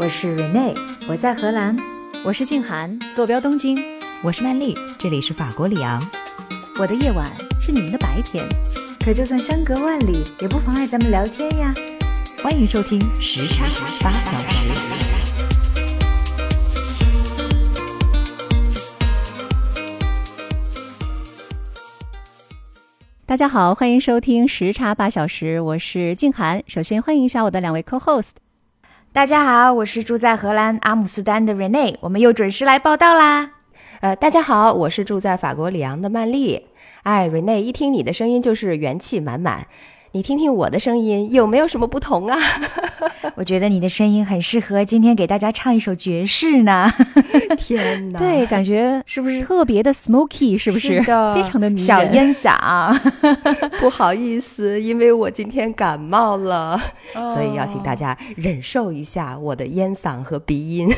我是 Rene，我在荷兰；我是静涵，坐标东京；我是曼丽，这里是法国里昂。我的夜晚是你们的白天，可就算相隔万里，也不妨碍咱们聊天呀。欢迎收听时差八小时。大家好，欢迎收听时差八小时，我是静涵。首先欢迎一下我的两位 co-host。大家好，我是住在荷兰阿姆斯丹的 Rene，我们又准时来报道啦。呃，大家好，我是住在法国里昂的曼丽。哎，Rene，一听你的声音就是元气满满。你听听我的声音，有没有什么不同啊？我觉得你的声音很适合今天给大家唱一首爵士呢。天哪，对，感觉是不是特别的 smoky？是不是？非常的小烟嗓。不好意思，因为我今天感冒了，所以要请大家忍受一下我的烟嗓和鼻音。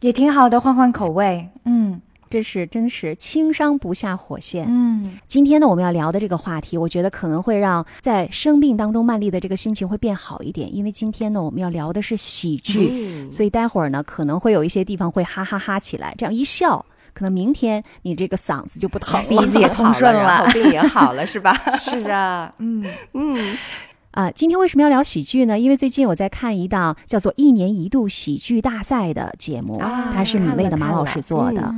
也挺好的，换换口味。嗯。这是真是轻伤不下火线。嗯，今天呢，我们要聊的这个话题，我觉得可能会让在生病当中曼丽的这个心情会变好一点，因为今天呢，我们要聊的是喜剧，所以待会儿呢，可能会有一些地方会哈哈哈起来，这样一笑，可能明天你这个嗓子就不疼了，鼻子也通顺了，病也好了，是吧？是的，嗯嗯。啊，今天为什么要聊喜剧呢？因为最近我在看一档叫做《一年一度喜剧大赛》的节目，它是米未的马老师做的。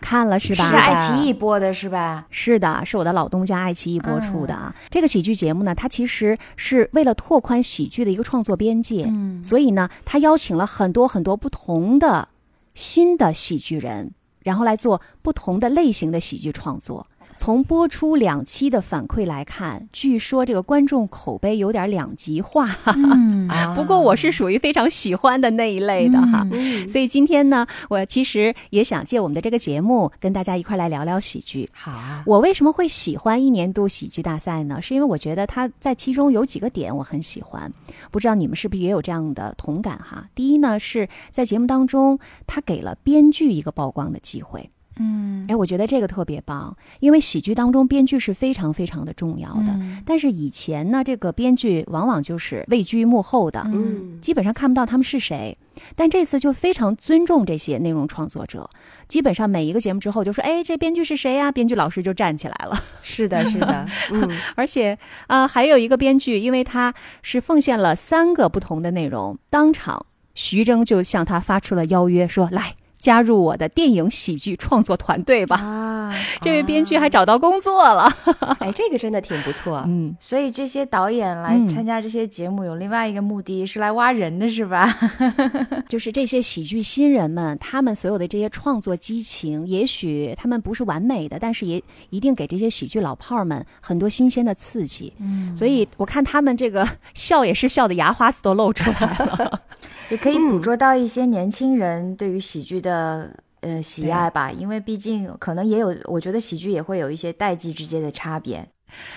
看了是吧？是在爱奇艺播的是吧？是的，是我的老东家爱奇艺播出的啊。这个喜剧节目呢，它其实是为了拓宽喜剧的一个创作边界，嗯，所以呢，他邀请了很多很多不同的新的喜剧人，然后来做不同的类型的喜剧创作。从播出两期的反馈来看，据说这个观众口碑有点两极化。嗯，不过我是属于非常喜欢的那一类的哈。所以今天呢，我其实也想借我们的这个节目，跟大家一块来聊聊喜剧。好，我为什么会喜欢一年度喜剧大赛呢？是因为我觉得它在其中有几个点我很喜欢，不知道你们是不是也有这样的同感哈？第一呢，是在节目当中，他给了编剧一个曝光的机会。嗯，哎，我觉得这个特别棒，因为喜剧当中编剧是非常非常的重要的。但是以前呢，这个编剧往往就是位居幕后的，嗯，基本上看不到他们是谁。但这次就非常尊重这些内容创作者，基本上每一个节目之后就说：“哎，这编剧是谁呀？”编剧老师就站起来了。是的，是的，嗯，而且啊，还有一个编剧，因为他是奉献了三个不同的内容，当场徐峥就向他发出了邀约，说：“来。”加入我的电影喜剧创作团队吧！啊，这位编剧还找到工作了。哎，这个真的挺不错。嗯，所以这些导演来参加这些节目有另外一个目的是来挖人的是吧？就是这些喜剧新人们，他们所有的这些创作激情，也许他们不是完美的，但是也一定给这些喜剧老炮儿们很多新鲜的刺激。嗯，所以我看他们这个笑也是笑的牙花子都露出来了。也可以捕捉到一些年轻人对于喜剧的呃喜爱吧，因为毕竟可能也有，我觉得喜剧也会有一些代际之间的差别。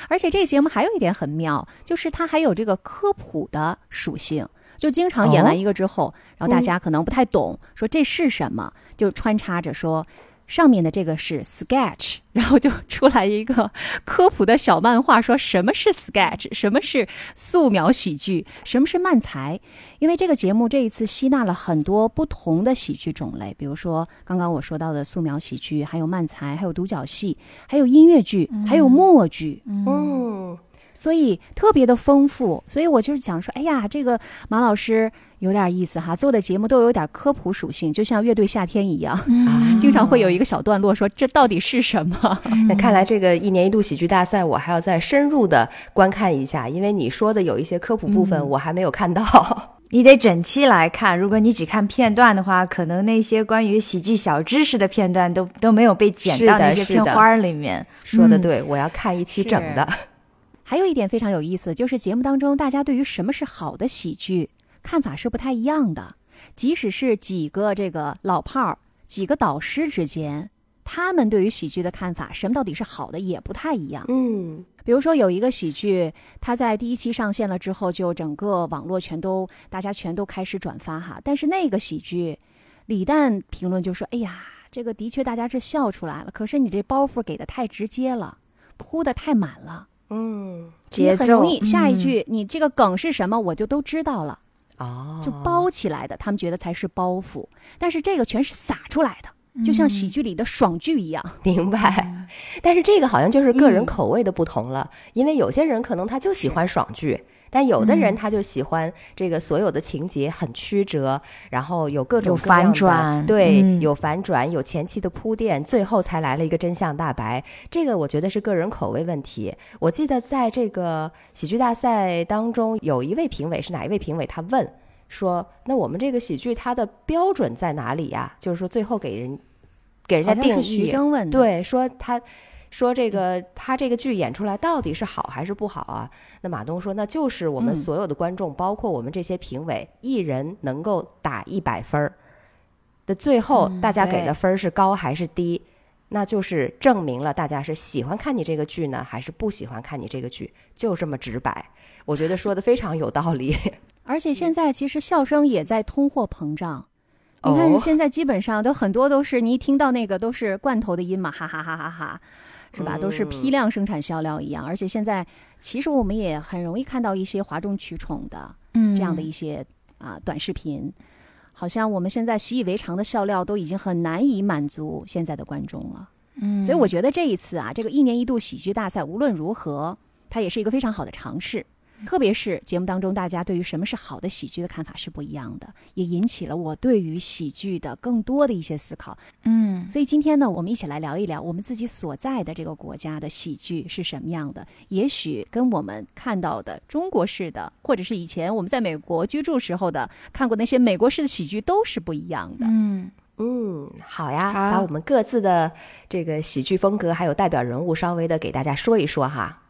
而且这个节目还有一点很妙，就是它还有这个科普的属性，就经常演完一个之后，然后大家可能不太懂，说这是什么，就穿插着说。上面的这个是 sketch，然后就出来一个科普的小漫画，说什么是 sketch，什么是素描喜剧，什么是漫才。因为这个节目这一次吸纳了很多不同的喜剧种类，比如说刚刚我说到的素描喜剧，还有漫才，还有独角戏，还有音乐剧，还有默剧。嗯。所以特别的丰富，所以我就是想说，哎呀，这个马老师有点意思哈，做的节目都有点科普属性，就像乐队夏天一样，经常会有一个小段落说这到底是什么。那看来这个一年一度喜剧大赛，我还要再深入的观看一下，因为你说的有一些科普部分我还没有看到，你得整期来看。如果你只看片段的话，可能那些关于喜剧小知识的片段都都没有被剪到那些片花里面。说的对，我要看一期整的。还有一点非常有意思就是节目当中，大家对于什么是好的喜剧看法是不太一样的。即使是几个这个老炮儿、几个导师之间，他们对于喜剧的看法，什么到底是好的也不太一样。嗯，比如说有一个喜剧，它在第一期上线了之后，就整个网络全都大家全都开始转发哈。但是那个喜剧，李诞评论就说：“哎呀，这个的确大家是笑出来了，可是你这包袱给的太直接了，铺的太满了。”嗯，节奏很容易。下一句，你这个梗是什么，我就都知道了。哦，就包起来的，他们觉得才是包袱。但是这个全是撒出来的，就像喜剧里的爽剧一样。明白。但是这个好像就是个人口味的不同了，因为有些人可能他就喜欢爽剧。但有的人他就喜欢这个所有的情节很曲折，然后有各种反转对，嗯有反转，有前期的铺垫，最后才来了一个真相大白。这个我觉得是个人口味问题。我记得在这个喜剧大赛当中，有一位评委是哪一位评委？他问说：“那我们这个喜剧它的标准在哪里呀？”就是说最后给人给人家定义徐义，峥问，对，说他说这个他这个剧演出来到底是好还是不好啊？那马东说，那就是我们嗯所有的观众，包括我们这些评委，一人能够打一百分儿的，最后嗯大家给的分儿是高还是低？那就是证明了大家是喜欢看你这个剧呢，还是不喜欢看你这个剧，就这么直白。我觉得说的非常有道理。而且现在其实笑声也在通货膨胀。你哦看，现在基本上都很多都是你一听到那个都是罐头的音嘛，哈哈哈哈哈，是吧？都是批量生产销量一样。而且现在其实我们也很容易看到一些哗众取宠的嗯这样的一些啊短视频，好像我们现在习以为常的笑料都已经很难以满足现在的观众了。嗯所以我觉得这一次啊，这个一年一度喜剧大赛无论如何，它也是一个非常好的尝试。特别是节目当中，大家对于什么是好的喜剧的看法是不一样的，也引起了我对于喜剧的更多的一些思考。嗯所以今天呢，我们一起来聊一聊我们自己所在的这个国家的喜剧是什么样的。也许跟我们看到的中国式的，或者是以前我们在美国居住时候的看过那些美国式的喜剧都是不一样的。嗯嗯，好呀，好把我们各自的这个喜剧风格还有代表人物稍微的给大家说一说哈。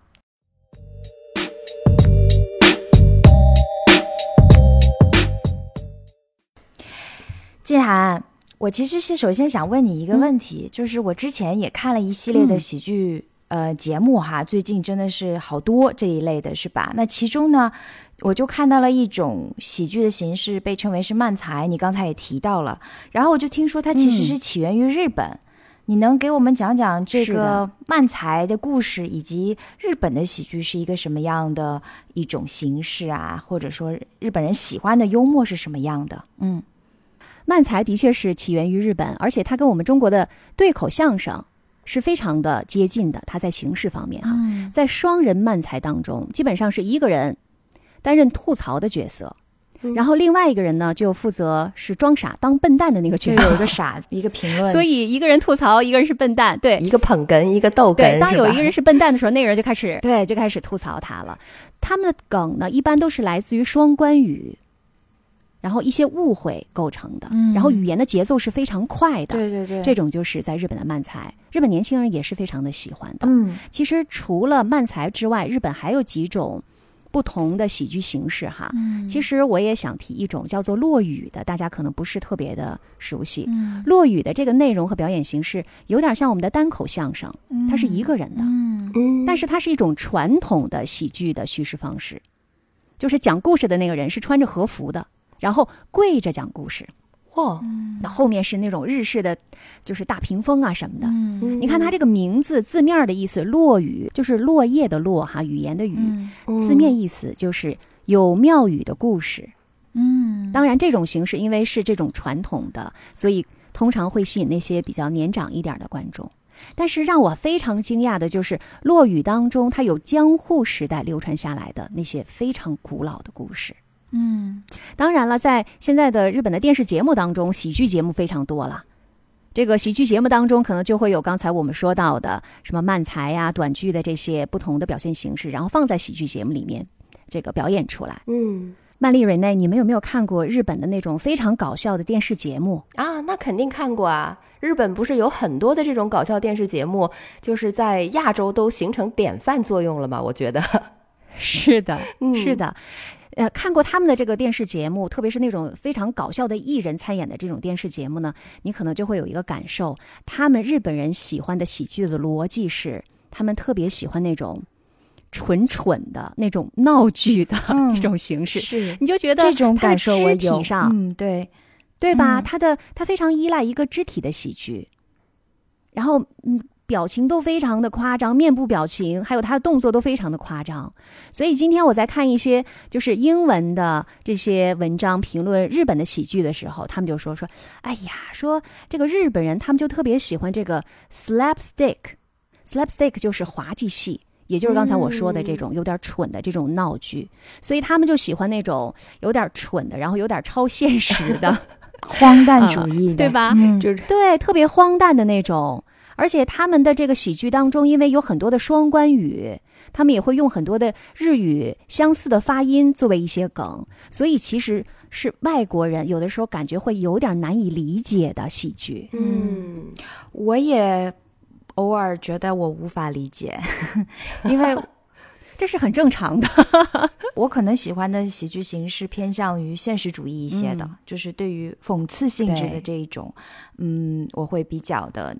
季涵，我其实是首先想问你一个问题，就是我之前也看了一系列的嗯喜剧、呃节目哈，最近真的是好多这一类的，是吧？那其中呢，我就看到了一种喜剧的形式，被称为是漫才，你刚才也提到了，然后我就听说它其实是起源于日本。你能给我们讲讲这个是的慢才的故事，以及日本的喜剧是一个什么样的一种形式啊？或者说日本人喜欢的幽默是什么样的？嗯漫才的确是起源于日本，而且它跟我们中国的对口相声是非常的接近的。它在形式方面哈，嗯在双人漫才当中，基本上是一个人担任吐槽的角色，嗯然后另外一个人呢就负责是装傻当笨蛋的那个角色。有一个傻一个评论，所以一个人吐槽，一个人是笨蛋，对一个捧哏，一个逗哏，对。当有一个人是笨蛋的时候，那个人就开始对就开始吐槽他了。他们的梗呢，一般都是来自于双关语，然后一些误会构成的，嗯。然后语言的节奏是非常快的。对对对，这种就是在日本的漫才，日本年轻人也是非常的喜欢的。嗯。其实除了漫才之外，日本还有几种不同的喜剧形式哈。嗯。其实我也想提一种叫做落语的，大家可能不是特别的熟悉。嗯。落语的这个内容和表演形式有点像我们的单口相声，它是一个人的，嗯。嗯，但是它是一种传统的喜剧的叙事方式，就是讲故事的那个人是穿着和服的，然后跪着讲故事，嚯，那后面是那种日式的，就是大屏风啊什么的。嗯你看它这个名字字面的意思，落语就是落叶的落哈，语言的语，嗯字面意思就是有庙宇的故事。嗯当然，这种形式因为是这种传统的，所以通常会吸引那些比较年长一点的观众。但是让我非常惊讶的就是，落语当中它有江户时代流传下来的那些非常古老的故事。嗯当然了，在现在的日本的电视节目当中，喜剧节目非常多了。这个喜剧节目当中，可能就会有刚才我们说到的什么慢才呀、短剧的这些不同的表现形式，然后放在喜剧节目里面这个表演出来。嗯曼丽瑞内，你们有没有看过日本的那种非常搞笑的电视节目？啊，那肯定看过啊。日本不是有很多的这种搞笑电视节目，就是在亚洲都形成典范作用了吗？我觉得，是的，嗯是的。呃，看过他们的这个电视节目，特别是那种非常搞笑的艺人参演的这种电视节目呢，你可能就会有一个感受，他们日本人喜欢的喜剧的逻辑是，他们特别喜欢那种蠢蠢的那种闹剧的嗯 这种形式，是你就觉得这种感受我有上，嗯对对吧？嗯他的他非常依赖一个肢体的喜剧，然后嗯，表情都非常的夸张，面部表情还有他的动作都非常的夸张。所以今天我在看一些就是英文的这些文章评论日本的喜剧的时候，他们就说说，哎呀，说这个日本人他们就特别喜欢这个 slapstick，slapstick 就是滑稽戏。也就是刚才我说的这种有点蠢的这种闹剧，所以他们就喜欢那种有点蠢的，然后有点超现实的 荒诞主义，对吧？就是对，特别荒诞的那种。而且他们的这个喜剧当中，因为有很多的双关语，他们也会用很多的日语相似的发音作为一些梗，所以其实是外国人有的时候感觉会有点难以理解的喜剧。嗯，我也。偶尔觉得我无法理解，因为这是很正常的。我可能喜欢的喜剧形式偏向于现实主义一些的，就是对于讽刺性质的这一种，嗯，我会比较的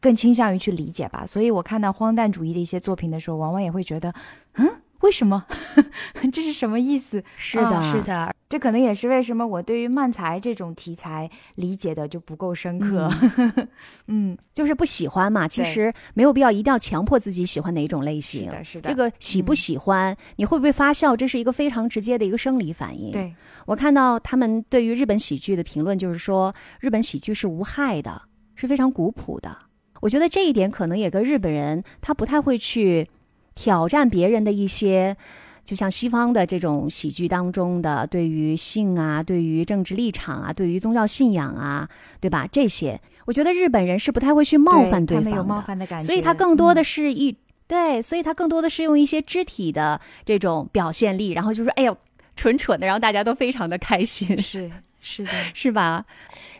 更倾向于去理解吧。所以我看到荒诞主义的一些作品的时候，往往也会觉得，嗯。为什么？这是什么意思？是的，是的，这可能也是为什么我对于漫才这种题材理解的就不够深刻。嗯，就是不喜欢嘛。其实没有必要一定要强迫自己喜欢哪一种类型。是的，是的。这个喜不喜欢，你会不会发笑，这是一个非常直接的一个生理反应。对我看到他们对于日本喜剧的评论，就是说日本喜剧是无害的，是非常古朴的。我觉得这一点可能也跟日本人他不太会去。挑战别人的一些，就像西方的这种喜剧当中的，对于性啊，对于政治立场啊，对于宗教信仰啊，对吧？这些，我觉得日本人是不太会去冒犯对方的，冒犯的感觉，所以他更多的是一对，所以他更多的是用一些肢体的这种表现力，然后就说：“哎呦，蠢蠢的”，然后大家都非常的开心，是是的，是吧？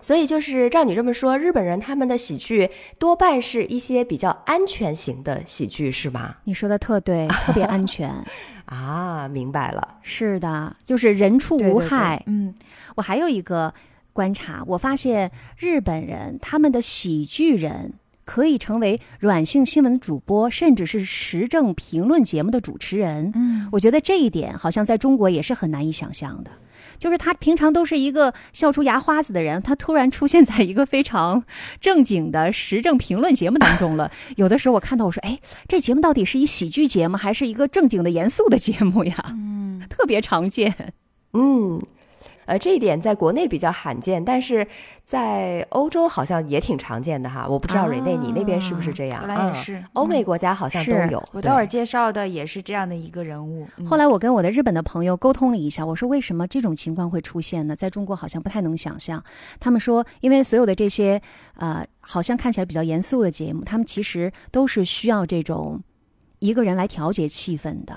所以就是照你这么说，日本人他们的喜剧多半是一些比较安全型的喜剧，是吗？你说的特对，特别安全 啊，明白了。是的，就是人畜无害。嗯，我还有一个观察，我发现日本人他们的喜剧人可以成为软性新闻主播，甚至是时政评论节目的主持人。嗯，我觉得这一点好像在中国也是很难以想象的。就是他平常都是一个笑出牙花子的人，他突然出现在一个非常正经的时政评论节目当中了。有的时候我看到我说：“哎，这节目到底是一喜剧节目，还是一个正经的严肃的节目呀？”嗯，特别常见。嗯。呃，这一点在国内比较罕见，但是在欧洲好像也挺常见的哈。我不知道瑞内你那边是不是这样？来也是，欧美国家好像都有。我待会儿介绍的也是这样的一个人物。后来我跟我的日本的朋友沟通了一下，我说为什么这种情况会出现呢？在中国好像不太能想象。他们说，因为所有的这些呃，好像看起来比较严肃的节目，他们其实都是需要这种一个人来调节气氛的。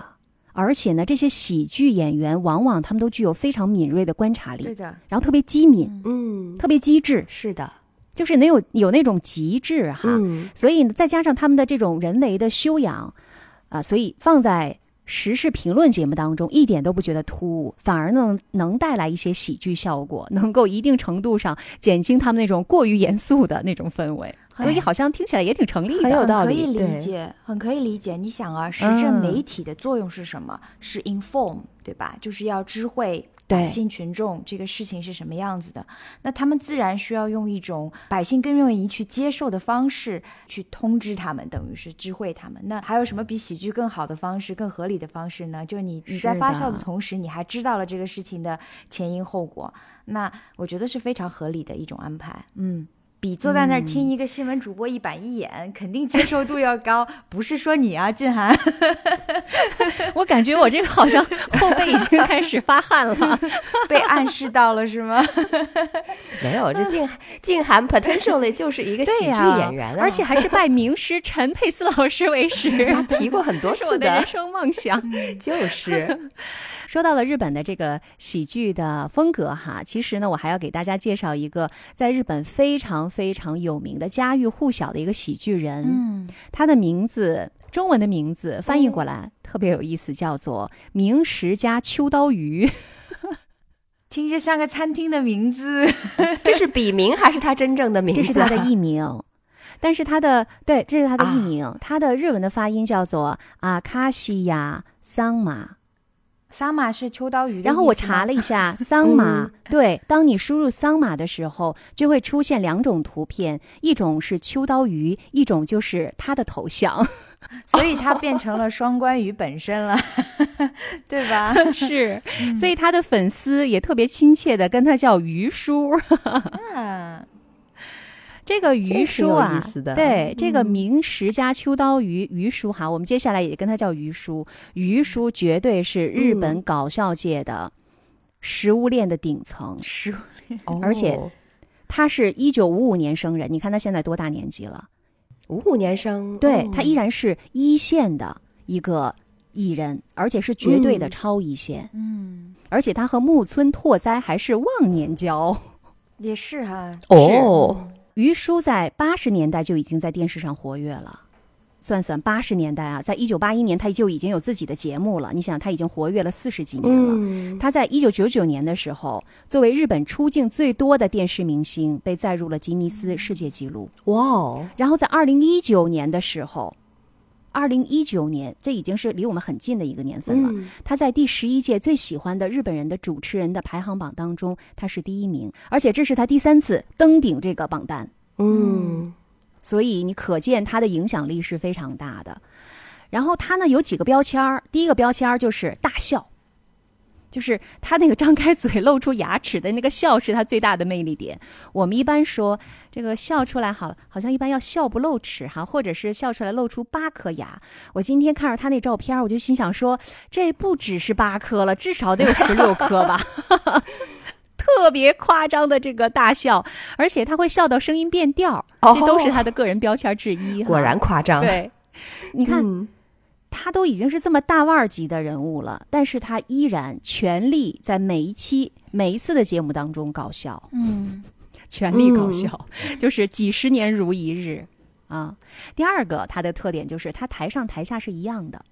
而且呢，这些喜剧演员往往他们都具有非常敏锐的观察力，对的，然后特别机敏，嗯，特别机智，是的，就是能有有那种极致哈，嗯，所以再加上他们的这种人为的修养，啊，所以放在时事评论节目当中一点都不觉得突兀，反而呢能带来一些喜剧效果，能够一定程度上减轻他们那种过于严肃的那种氛围。所以好像听起来也挺成立的，很有道理，可以理解，很可以理解。你想啊，时政媒体的作用是什么？是 inform，对吧？就是要知会百姓群众这个事情是什么样子的。那他们自然需要用一种百姓更愿意去接受的方式去通知他们，等于是知会他们。那还有什么比喜剧更好的方式、更合理的方式呢？就是你你在发笑的同时，你还知道了这个事情的前因后果。那我觉得是非常合理的一种安排。嗯。比坐在那儿听一个新闻主播一板一眼，肯定接受度要高。不是说你啊，静涵，我感觉我这个好像后背已经开始发汗了，被暗示到了是吗？没有，这静静涵 potentially 就是一个喜剧演员，而且还是拜名师陈佩斯老师为师，他提过很多次的人生梦想，就是。说到了日本的这个喜剧的风格哈，其实呢，我还要给大家介绍一个在日本非常非常有名的家喻户晓的一个喜剧人。嗯，他的名字中文的名字翻译过来特别有意思，叫做明石家秋刀鱼 听着像个餐厅的名字。这是笔名还是他真正的名字？这是他的艺名，但是他的对，这是他的艺名，他的日文的发音叫做阿卡西亚桑马。桑马是秋刀鱼，然后我查了一下，桑马对，当你输入桑马的时候，就会出现两种图片，一种是秋刀鱼，一种就是它的头像，所以它变成了双关语本身了，对吧？是，所以他的粉丝也特别亲切的跟他叫鱼叔。嗯。这个鱼叔啊，对，这个嗯明石家秋刀鱼鱼叔哈，我们接下来也跟他叫鱼叔。鱼叔绝对是日嗯本搞笑界的食物链的顶层，食物链。而且他是一九五五年生人，你看他现在多大年纪了？五五年生，哦。对他依然是一线的一个艺人，而且是绝对的嗯。超一线。嗯，而且他和木村拓哉还是忘年交。也是哈。哦，于叔在八十年代就已经在电视上活跃了，算算八十年代啊，在一九八一年他就已经有自己的节目了。你想，他已经活跃了四十几年了。嗯，他在一九九九年的时候，作为日本出镜最多的电视明星，被载入了吉尼斯世界纪录。哇哦，然后在二零一九年的时候，二零一九年这已经是离我们很近的一个年份了。嗯他在第十一届最喜欢的日本人的主持人的排行榜当中，他是第一名，而且这是他第三次登顶这个榜单。嗯所以你可见他的影响力是非常大的。然后他呢有几个标签儿，第一个标签儿就是大笑，就是他那个张开嘴露出牙齿的那个笑是他最大的魅力点。我们一般说这个笑出来好，好像一般要笑不露齿哈，或者是笑出来露出八颗牙。我今天看着他那照片，我就心想说，这不只是八颗了，至少得有十六颗吧。特别夸张的这个大笑，而且他会笑到声音变调，哦这都是他的个人标签之一哈。果然夸张，对，你看、嗯他都已经是这么大腕儿级的人物了，但是他依然全力在每一期、每一次的节目当中搞笑，嗯，全力搞笑，就是几十年如一日啊。第二个，他的特点就是他台上台下是一样的。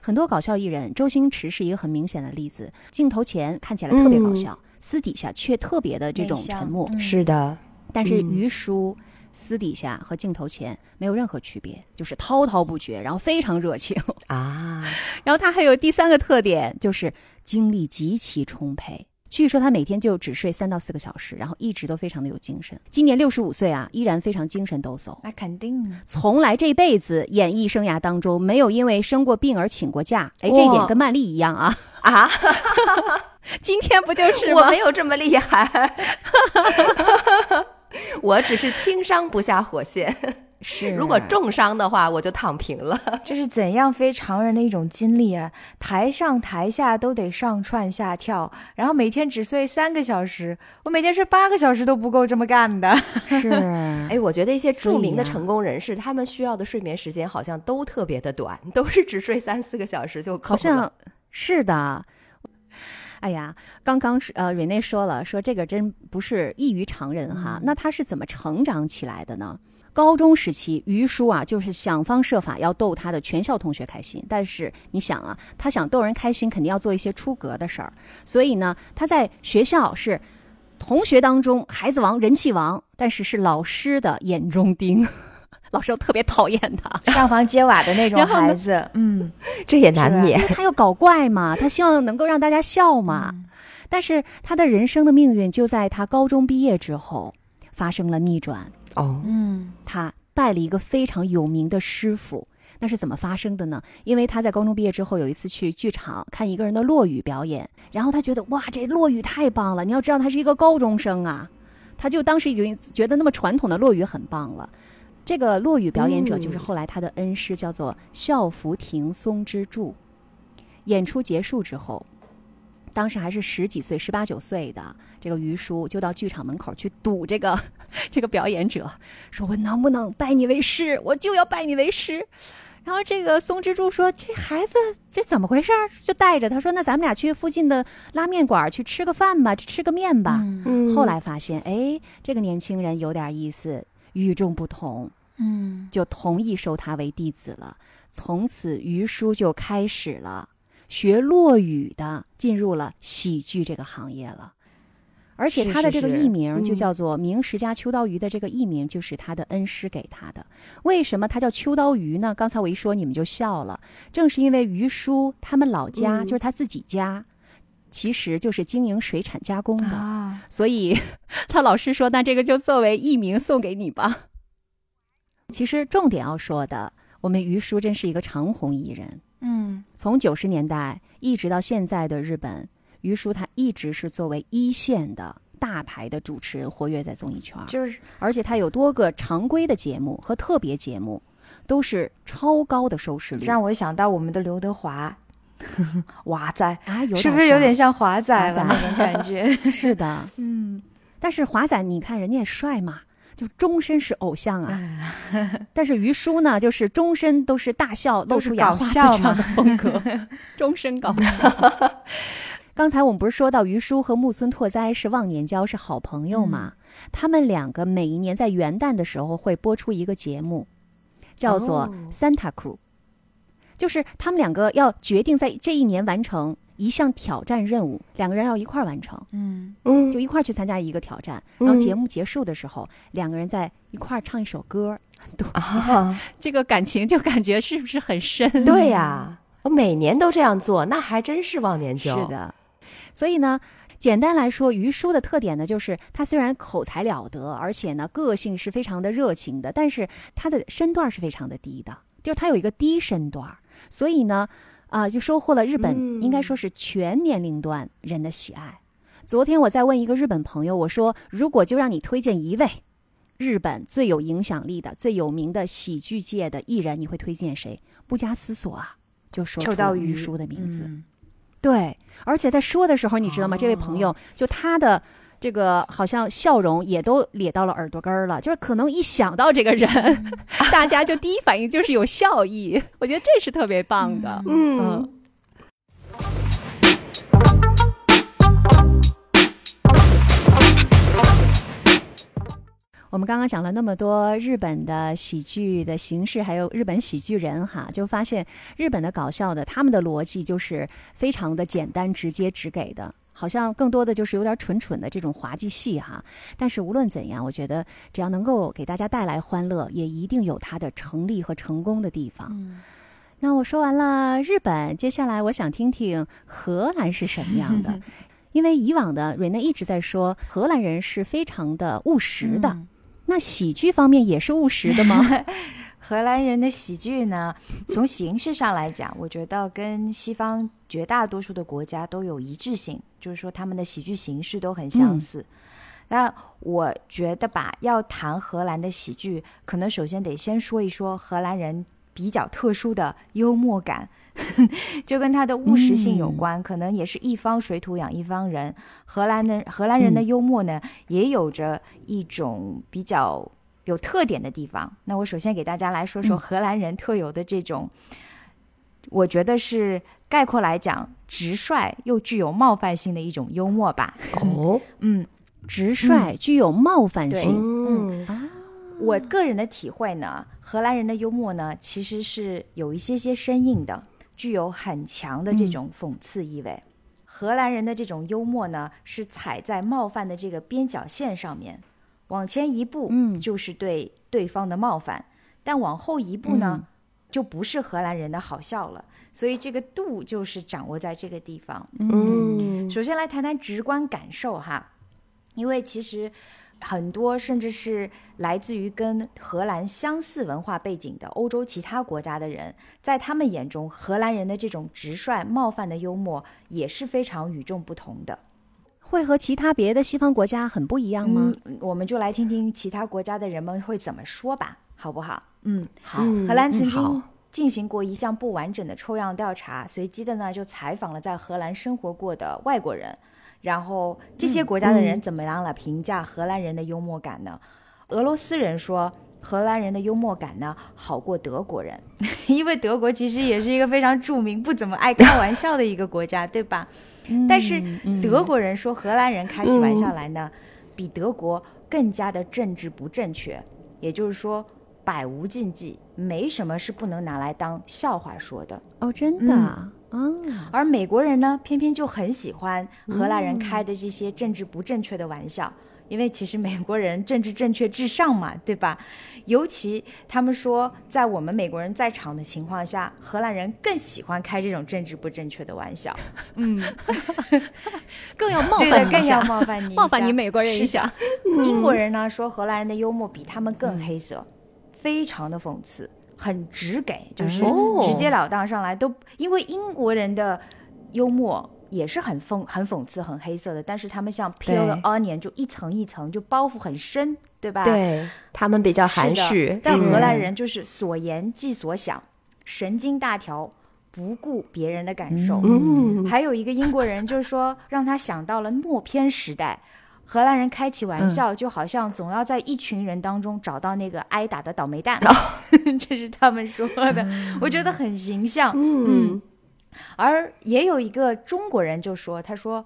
很多搞笑艺人，周星驰是一个很明显的例子。镜头前看起来特别搞笑，私底下却特别的这种沉默。嗯是的，但是嗯于叔私底下和镜头前没有任何区别，就是滔滔不绝，然后非常热情。啊，然后他还有第三个特点，就是精力极其充沛。据说他每天就只睡三到四个小时，然后一直都非常的有精神。今年六十五岁啊，依然非常精神抖擞，那肯定。从来这辈子演艺生涯当中没有因为生过病而请过假。哎，这一点跟曼丽一样啊 啊！今天不就是吗？我没有这么厉害，我只是轻伤不下火线。是如果重伤的话，我就躺平了。这是怎样非常人的一种经历啊！台上台下都得上窜下跳，然后每天只睡三个小时，我每天睡八个小时都不够这么干的。是哎，我觉得一些著名的成功人士，他们需要的睡眠时间好像都特别的短，都是只睡三四个小时就够了。好像是的。哎呀，刚刚是呃，瑞内说了，说这个真不是异于常人哈。那他是怎么成长起来的呢？高中时期，于叔啊，就是想方设法要逗他的全校同学开心。但是你想啊，他想逗人开心，肯定要做一些出格的事儿。所以呢，他在学校是同学当中孩子王、人气王，但是是老师的眼中钉，老师都特别讨厌他。上房揭瓦的那种孩子，嗯，这也难免。他要搞怪嘛，他希望能够让大家笑嘛。但是他的人生的命运就在他高中毕业之后发生了逆转，哦，嗯，他拜了一个非常有名的师傅。那是怎么发生的呢？因为他在高中毕业之后，有一次去剧场看一个人的落雨表演，然后他觉得哇，这落雨太棒了！你要知道他是一个高中生啊，他就当时已经觉得那么传统的落雨很棒了。这个落雨表演者嗯就是后来他的恩师，叫做孝福亭松之助。演出结束之后，当时还是十几岁、十八九岁的这个于叔，就到剧场门口去堵这个 这个表演者，说我能不能拜你为师？我就要拜你为师。然后这个松之助说：“这孩子这怎么回事儿？”就带着他说：“那咱们俩去附近的拉面馆去吃个饭吧，去吃个面吧。嗯后来发现，哎，这个年轻人有点意思，与众不同，嗯，就同意收他为弟子了。从此，于叔就开始了学落语的，进入了喜剧这个行业了。而且他的这个艺名就嗯叫做明石家秋刀鱼的这个艺名，就是他的恩师给他的。为什么他叫秋刀鱼呢？刚才我一说你们就笑了，正是因为于叔他们老家、嗯就是他自己家，其实就是经营水产加工的，啊，所以 他老师说，那这个就作为艺名送给你吧。其实重点要说的，我们于叔真是一个长红艺人。嗯。从九十年代一直到现在的日本，于叔他一直是作为一线的大牌的主持人活跃在综艺圈，就是。而且他有多个常规的节目和特别节目，都是超高的收视率。让我想到我们的刘德华，华仔，啊，有是不是有点像像华仔华仔。了那种感觉？是的，嗯，但是华仔你看人家也帅嘛，就终身是偶像啊。但是于叔呢，就是终身都是大笑，露出牙花笑子这样的风格，终身搞笑。刚才我们不是说到于叔和木村拓哉是忘年交，是好朋友嘛？他们两个每一年在元旦的时候会播出一个节目，叫做哦《Santa Cruz》，就是他们两个要决定在这一年完成一项挑战任务，两个人要一块儿完成。嗯，嗯就一块儿去参加一个挑战，嗯然后节目结束的时候，两个人在一块儿唱一首歌，啊，这个感情就感觉是不是很深？对呀、我每年都这样做，那还真是忘年交。是，的。所以呢，简单来说，于叔的特点呢，就是他虽然口才了得，而且呢个性是非常的热情的，但是他的身段是非常的低的，就是他有一个低身段，所以呢，啊、就收获了日本、嗯应该说是全年龄段人的喜爱。昨天我在问一个日本朋友，我说如果就让你推荐一位日本最有影响力的、最有名的喜剧界的艺人，你会推荐谁？不加思索啊，就说出秋刀鱼了于叔的名字。嗯对，而且在说的时候，你知道吗？这位朋友就他的这个好像笑容也都咧到了耳朵根儿了，就是可能一想到这个人，大家就第一反应就是有笑意。我觉得这是特别棒的。嗯嗯我们刚刚讲了那么多日本的喜剧的形式，还有日本喜剧人哈，就发现日本的搞笑的他们的逻辑就是非常的简单、直接、直给的，好像更多的就是有点蠢蠢的这种滑稽戏哈。但是无论怎样，我觉得只要能够给大家带来欢乐，也一定有它的成立和成功的地方。嗯那我说完了日本，接下来我想听听荷兰是什么样的。因为以往的瑞内一直在说荷兰人是非常的务实的，嗯那喜剧方面也是务实的吗？荷兰人的喜剧呢，从形式上来讲，我觉得跟西方绝大多数的国家都有一致性，就是说他们的喜剧形式都很相似。那我觉得吧，要谈荷兰的喜剧，可能首先得先说一说荷兰人比较特殊的幽默感，就跟他的务实性有关。可能也是一方水土养一方人，荷兰的荷兰人的幽默呢，也有着一种比较有特点的地方。那我首先给大家来说说嗯荷兰人特有的这种，我觉得是概括来讲直率又具有冒犯性的一种幽默吧。哦，嗯，直率、具有冒犯性。嗯啊，我个人的体会呢，荷兰人的幽默呢，其实是有一些些生硬的，具有很强的这种讽刺意味。荷兰人的这种幽默呢，是踩在冒犯的这个边角线上面，往前一步，嗯就是对对方的冒犯，但往后一步呢，嗯就不是荷兰人的好笑了。所以这个度就是掌握在这个地方。嗯首先来谈谈直观感受哈，因为其实很多甚至是来自于跟荷兰相似文化背景的欧洲其他国家的人，在他们眼中，荷兰人的这种直率冒犯的幽默也是非常与众不同的。会和其他别的西方国家很不一样吗？嗯，我们就来听听其他国家的人们会怎么说吧，好不好？嗯，好嗯荷兰曾经进行过一项不完整的抽样调查，随机的呢就采访了在荷兰生活过的外国人，然后这些国家的人怎么样来评价荷兰人的幽默感呢？俄罗斯人说。荷兰人的幽默感呢，好过德国人，因为德国其实也是一个非常著名、不怎么爱开玩笑的一个国家，对吧？但是嗯德国人说荷兰人开起玩笑来呢，比德国更加的政治不正确，也就是说百无禁忌，没什么是不能拿来当笑话说的。哦，真的啊，啊，而美国人呢，偏偏就很喜欢荷兰人开的这些政治不正确的玩笑。因为其实美国人政治正确至上嘛，对吧？尤其他们说，在我们美国人在场的情况下，荷兰人更喜欢开这种政治不正确的玩笑。嗯，更要冒，犯你更要冒犯你，冒犯你美国人一是下。英国人呢说荷兰人的幽默比他们更黑色，非常的讽刺，很直给，就是哦直截了当上来都，因为英国人的幽默。也是很讽、很讽刺、很黑色的，但是他们像 peel the onion，就一层一层，就包袱很深，对吧？对他们比较含蓄，但荷兰嗯人就是所言即所想，神经大条，不顾别人的感受。嗯，还有一个英国人就是说，让他想到了默片时代。荷兰人开起玩笑，就好像总要在一群人当中找到那个挨打的倒霉蛋，这是他们说的，我觉得很形象。嗯而也有一个中国人就说，他说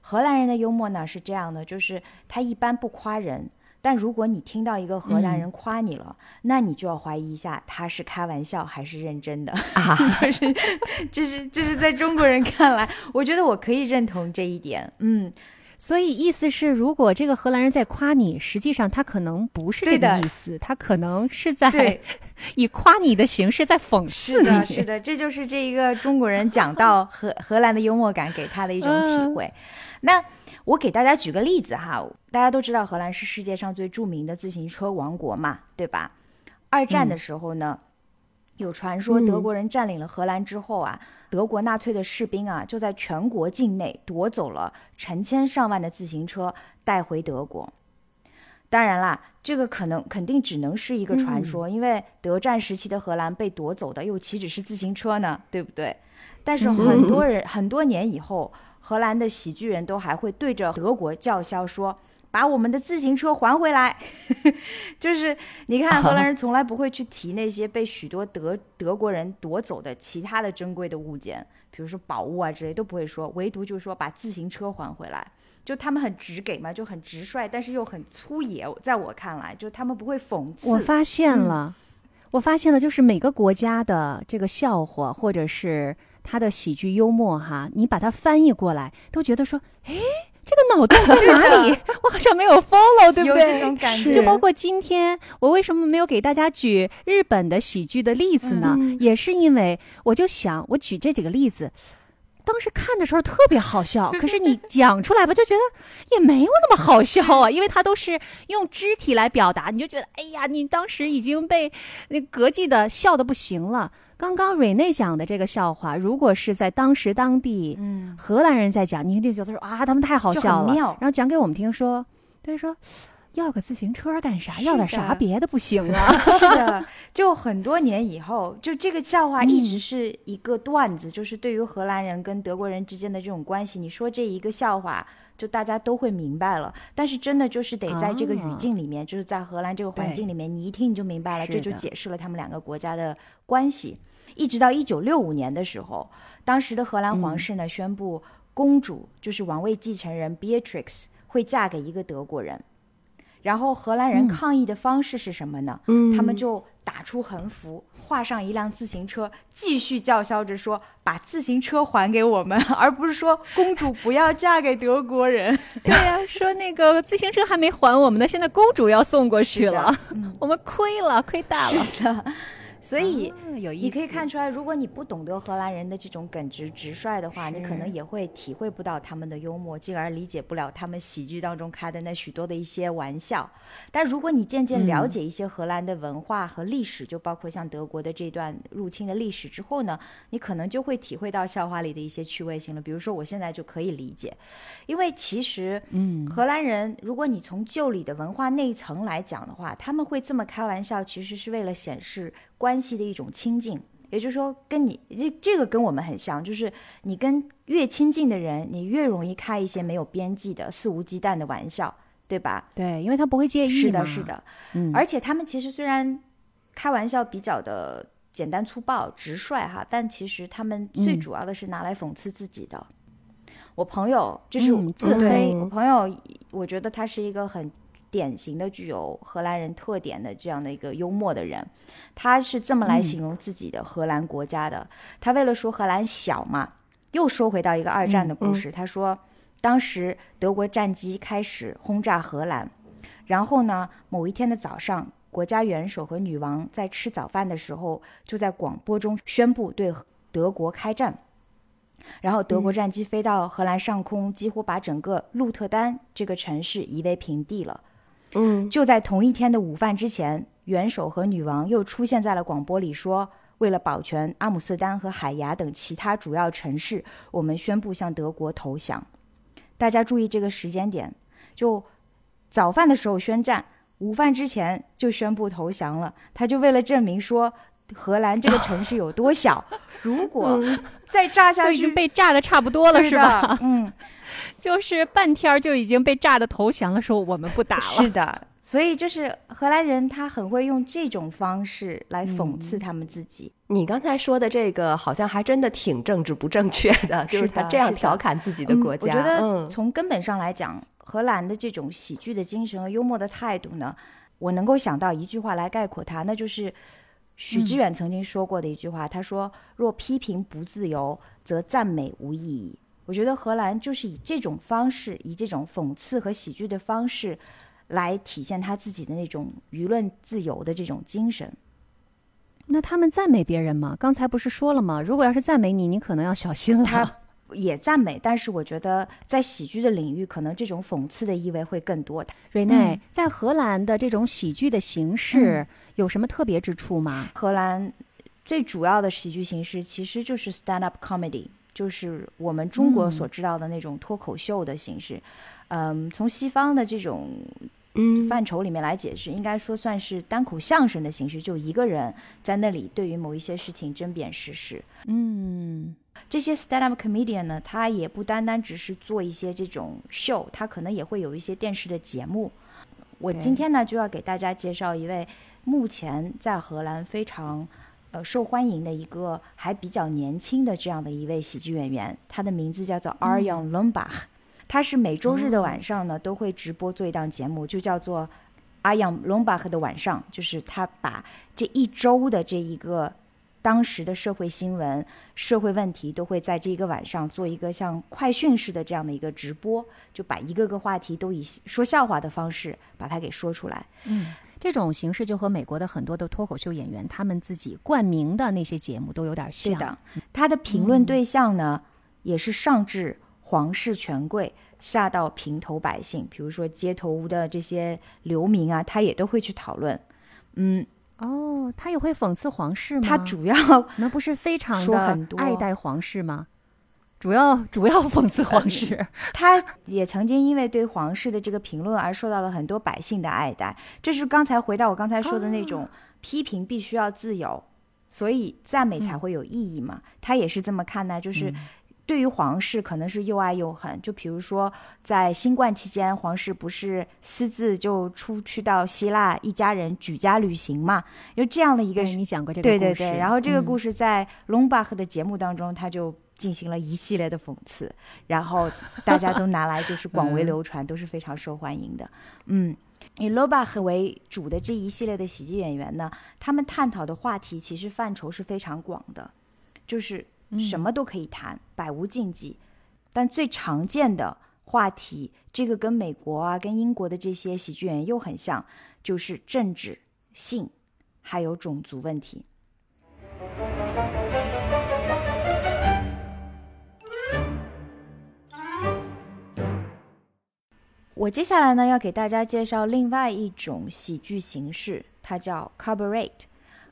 荷兰人的幽默呢是这样的，就是他一般不夸人，但如果你听到一个荷兰人夸你了，那你就要怀疑一下他是开玩笑还是认真的。啊，就是，就是，就是在中国人看来，我觉得我可以认同这一点。嗯，所以意思是，如果这个荷兰人在夸你，实际上他可能不是这个意思，他可能是在，以夸你的形式在讽刺你。是的，是的，这就是这一个中国人讲到荷荷兰的幽默感给他的一种体会。那我给大家举个例子哈，大家都知道荷兰是世界上最著名的自行车王国嘛，对吧？二战的时候呢，有传说德国人占领了荷兰之后啊，德国纳粹的士兵啊就在全国境内夺走了成千上万的自行车带回德国。当然啦，这个可能肯定只能是一个传说，因为德战时期的荷兰被夺走的又岂止是自行车呢，对不对？但是很多人、很多年以后，荷兰的喜剧人都还会对着德国叫嚣说：“把我们的自行车还回来！” 就是你看，荷兰人从来不会去提那些被许多德德国人夺走的其他的珍贵的物件，比如说宝物啊之类都不会说，唯独就是说把自行车还回来。就他们很直给嘛，就很直率，但是又很粗野。在我看来，就他们不会讽刺。我发现了，我发现了，就是每个国家的这个笑话，或者是他的喜剧幽默哈，你把它翻译过来，都觉得说，诶，这个脑洞在哪里？我好像没有 follow，对不有对？这种感觉，就包括今天，我为什么没有给大家举日本的喜剧的例子呢？嗯也是因为我就想，我举这几个例子，当时看的时候特别好笑，可是你讲出来吧，就觉得也没有那么好笑啊，因为它都是用肢体来表达，你就觉得，哎呀，你当时已经被那膈应的笑的不行了。刚刚瑞内讲的这个笑话，如果是在当时当地，嗯，荷兰人在讲，你一定觉得说啊，他们太好笑了，然后讲给我们听说，对说。要个自行车干啥？要点啥别的不行啊？是的，就很多年以后，就这个笑话一直是一个段子，就是对于荷兰人跟德国人之间的这种关系，你说这一个笑话，就大家都会明白了。但是真的就是得在这个语境里面，就是在荷兰这个环境里面，你一听你就明白了，这就解释了他们两个国家的关系。一直到一九六五年的时候，当时的荷兰皇室呢、宣布，公主就是王位继承人 Beatrix 会嫁给一个德国人。然后荷兰人嗯抗议的方式是什么呢？嗯他们就打出横幅，画上一辆自行车，继续叫嚣着说：“把自行车还给我们，而不是说公主不要嫁给德国人。对呀、说那个自行车还没还我们呢，现在公主要送过 去了，嗯 我们亏了，亏大了。是的，所以。你可以看出来，如果你不懂得荷兰人的这种耿直直率的话，你可能也会体会不到他们的幽默，进而理解不了他们喜剧当中开的那许多的一些玩笑。但如果你渐渐了解一些荷兰的文化和历史，就包括像德国的这段入侵的历史之后呢，你可能就会体会到笑话里的一些趣味性了。比如说，我现在就可以理解，因为其实嗯，荷兰人，如果你从旧里的文化内层来讲的话，他们会这么开玩笑，其实是为了显示关系的一种亲近。也就是说，跟你这这个跟我们很像，就是你跟越亲近的人，你越容易开一些没有边际的肆无忌惮的玩笑，对吧？对，因为他不会介意是的，是，的。嗯，而且他们其实虽然开玩笑比较的简单粗暴、直率哈，但其实他们最嗯主要的是拿来讽刺自己的。我朋友就是、嗯自黑我朋友，我觉得他是一个很典型的具有荷兰人特点的这样的一个幽默的人。他是这么来形容自己的荷兰国家的。他为了说荷兰小嘛，又说回到一个二战的故事。他说，当时德国战机开始轰炸荷兰，然后呢，某一天的早上，国家元首和女王在吃早饭的时候，就在广播中宣布对德国开战。然后德国战机飞到荷兰上空，几乎把整个鹿特丹这个城市夷为平地了。嗯，就在同一天的午饭之前，元首和女王又出现在了广播里，说：“为了保全阿姆斯丹和海牙等其他主要城市，我们宣布向德国投降。”大家注意这个时间点，就早饭的时候宣战，午饭之前就宣布投降了。他就为了证明说。荷兰这个城市有多小？如果再炸下去，已经被炸的差不多了，是吧？嗯，就是半天就已经被炸的投降了，说我们不打了。是的，所以就是荷兰人，他很会用这种方式来讽刺他们自己。你刚才说的这个，好像还真的挺政治不正确的，就是他这样调侃自己的国家。我觉得从根本上来讲，荷兰的这种喜剧的精神和幽默的态度呢，我能够想到一句话来概括它，那就是。许知远曾经说过的一句话，他说：“若批评不自由，则赞美无意义。”我觉得荷兰就是以这种方式，以这种讽刺和喜剧的方式，来体现他自己的那种舆论自由的这种精神。那他们赞美别人吗？刚才不是说了吗？如果要是赞美你，你可能要小心了。也赞美，但是我觉得在喜剧的领域，可能这种讽刺的意味会更多。瑞内，在荷兰的这种喜剧的形式有什么特别之处吗？荷兰最主要的喜剧形式其实就是 stand up comedy，就是我们中国所知道的那种脱口秀的形式。嗯，从西方的这种嗯范畴里面来解释，应该说算是单口相声的形式，就一个人在那里对于某一些事情争辩事实事。嗯。这些 stand up comedian 呢，他也不单单只是做一些这种秀，他可能也会有一些电视的节目。我今天呢就要给大家介绍一位目前在荷兰非常呃受欢迎的一个还比较年轻的这样的一位喜剧演员，他的名字叫做 Arjan Lombach。他是每周日的晚上呢都会直播做一档节目，就叫做 Arjan Lombach 的晚上，就是他把这一周的这一个。当时的社会新闻、社会问题都会在这一个晚上做一个像快讯式的这样的一个直播，就把一个个话题都以说笑话的方式把它给说出来。嗯，这种形式就和美国的很多的脱口秀演员他们自己冠名的那些节目都有点像。的，他的评论对象呢，也是上至皇室权贵，下到平头百姓，比如说街头的这些流民啊，他也都会去讨论。嗯。哦，他也会讽刺皇室吗？他主要 那不是非常的爱戴皇室吗？主要主要 讽刺皇室。他也曾经因为对皇室的这个评论而受到了很多百姓的爱戴。这是刚才回到我刚才说的那种批评必须要自由，所以赞美才会有意义嘛。他也是这么看待，就是。对于皇室可能是又爱又恨，就比如说在新冠期间，皇室不是私自就出去到希腊一家人举家旅行嘛？就这样的一个，你讲过这个故事。对对对，然后这个故事在隆巴赫的节目当中，他就进行了一系列的讽刺，然后大家都拿来就是广为流传，都是非常受欢迎的。嗯，以隆巴赫为主的这一系列的喜剧演员呢，他们探讨的话题其实范畴是非常广的，就是。什么都可以谈，百无禁忌。但最常见的话题，这个跟美国啊、跟英国的这些喜剧演员又很像，就是政治、性，还有种族问题。我接下来呢，要给大家介绍另外一种喜剧形式，它叫 cabaret。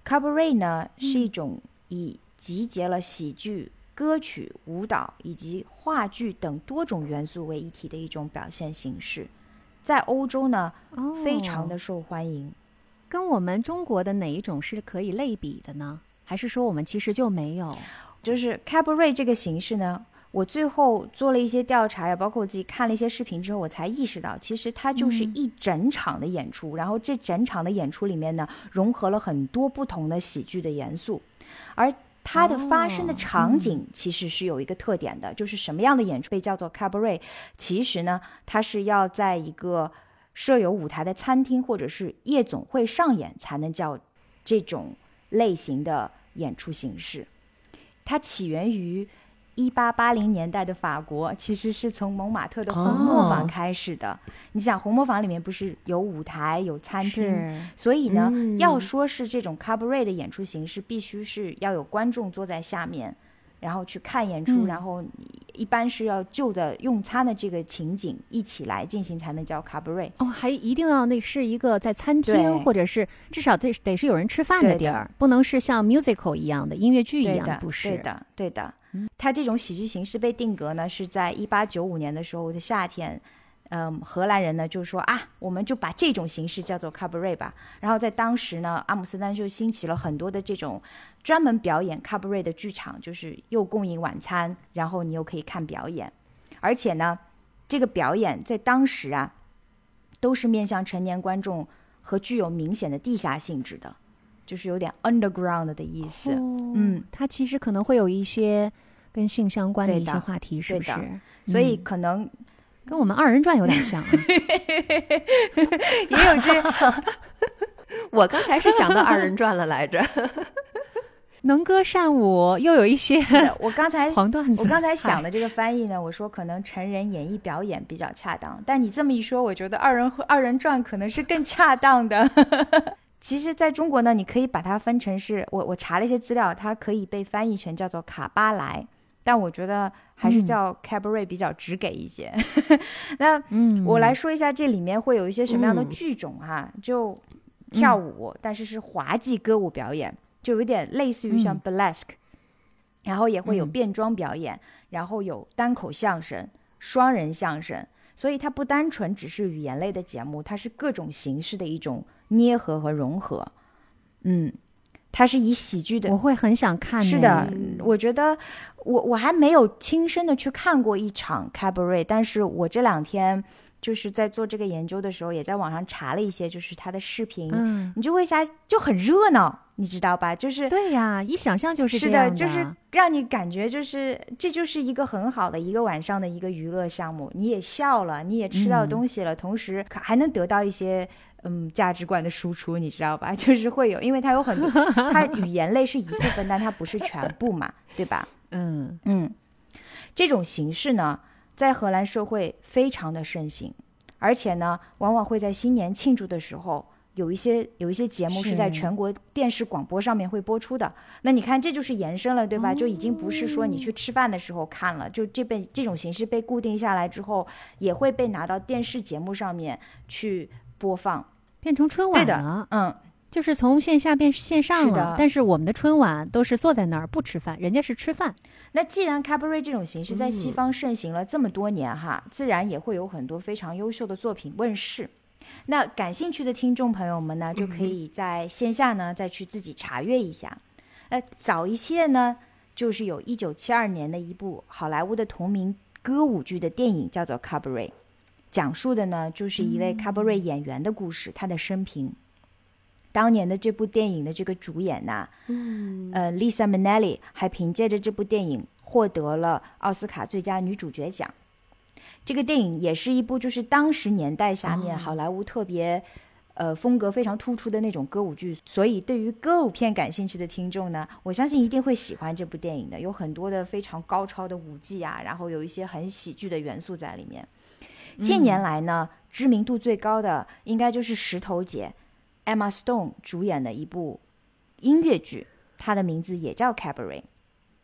cabaret 呢，是一种以集结了喜剧、歌曲、舞蹈以及话剧等多种元素为一体的一种表现形式，在欧洲呢，非常的受欢迎。跟我们中国的哪一种是可以类比的呢？还是说我们其实就没有？就是 cabaret 这个形式呢，我最后做了一些调查呀，包括我自己看了一些视频之后，我才意识到，其实它就是一整场的演出，然后这整场的演出里面呢，融合了很多不同的喜剧的元素，而。它的发生的场景其实是有一个特点的，就是什么样的演出被叫做 cabaret？其实呢，它是要在一个设有舞台的餐厅或者是夜总会上演，才能叫这种类型的演出形式。它起源于一八八零年代的法国，其实是从蒙马特的红磨坊开始的。你想，红磨坊里面不是有舞台、有餐厅，所以呢，嗯要说是这种 cabaret 的演出形式，必须是要有观众坐在下面，然后去看演出，嗯然后一般是要就着用餐的这个情景一起来进行，才能叫 cabaret。哦，还一定要那是一个在餐厅，或者是至少得得是有人吃饭的地儿，不能是像 musical 一样的音乐剧一样，的，不是？对的，对的。它这种喜剧形式被定格呢，是在一八九五年的时候的夏天。嗯，荷兰人呢就说啊，我们就把这种形式叫做 cabaret 吧。然后在当时呢，阿姆斯特丹就兴起了很多的这种专门表演 cabaret 的剧场，就是又供应晚餐，然后你又可以看表演，而且呢，这个表演在当时啊，都是面向成年观众和具有明显的地下性质的，就是有点 underground 的意思。哦嗯，它其实可能会有一些跟性相关的一些话题，是不是？所以嗯可能跟我们二人转有点像啊。也有这 我刚才是想到二人转了来着。能歌善舞，又有一些我刚才黄段子。我刚才想，的这个翻译呢，我说可能成人演绎表演比较恰当，但你这么一说，我觉得二人二人转可能是更恰当的。其实，在中国呢，你可以把它分成是我我查了一些资料，它可以被翻译成叫做卡巴莱，但我觉得还是嗯。叫 cabaret 比较直给一些。那嗯，我来说一下这里面会有一些什么样的嗯。剧种哈，就跳舞，但是是滑稽歌舞表演，就有点类似于像嗯。burlesque，、然后也会有嗯。变装表演，然后有单口相声、双人相声，所以它不单纯只是语言类的节目，它是各种形式的一种捏合和融合。嗯，它是以喜剧的我会很想看。是的，，我觉得我我还没有亲身的去看过一场 cabaret，但是我这两天就是在做这个研究的时候，也在网上查了一些，就是它的视频，嗯，你就会想就很热闹，你知道吧？就是对呀，一想象就是是这样的，就是让你感觉就是这就是一个很好的一个晚上的一个娱乐项目，你也笑了，你也吃到嗯东西了，同时还能得到一些嗯价值观的输出，你知道吧？就是会有，因为它有很多，它语言类是一部分，但它不是全部嘛，对吧？嗯嗯，这种形式呢，在荷兰社会非常的盛行，而且呢，往往会在新年庆祝的时候。有一些有一些节目是在全国电视广播上面会播出的，那你看这就是延伸了，对吧？就已经不是说你去吃饭的时候看了，就这被这种形式被固定下来之后，也会被拿到电视节目上面去播放。变成春晚了，，嗯，就是从线下变线上了。但是我们的春晚都是坐在那儿不吃饭，人家是吃饭。那既然 cabaret 这种形式在西方盛行了这么多年哈，自然也会有很多非常优秀的作品问世。那感兴趣的听众朋友们呢，就可以在线下呢再去自己查阅一下。呃，早一些呢，就是有一九七二年的一部好莱坞的同名歌舞剧的电影，叫做《Cabaret》，讲述的呢就是一位 Cabaret 演员的故事，他的生平。当年的这部电影的这个主演呐、嗯，呃，Lisa Minnelli 还凭借着这部电影获得了奥斯卡最佳女主角奖。这个电影也是一部就是当时年代下面好莱坞特别、呃风格非常突出的那种歌舞剧，所以对于歌舞片感兴趣的听众呢，我相信一定会喜欢这部电影的，有很多的非常高超的舞技啊，然后有一些很喜剧的元素在里面。近年来呢，知名度最高的应该就是石头姐 Emma Stone 主演的一部音乐剧，它的名字也叫 Cabaret。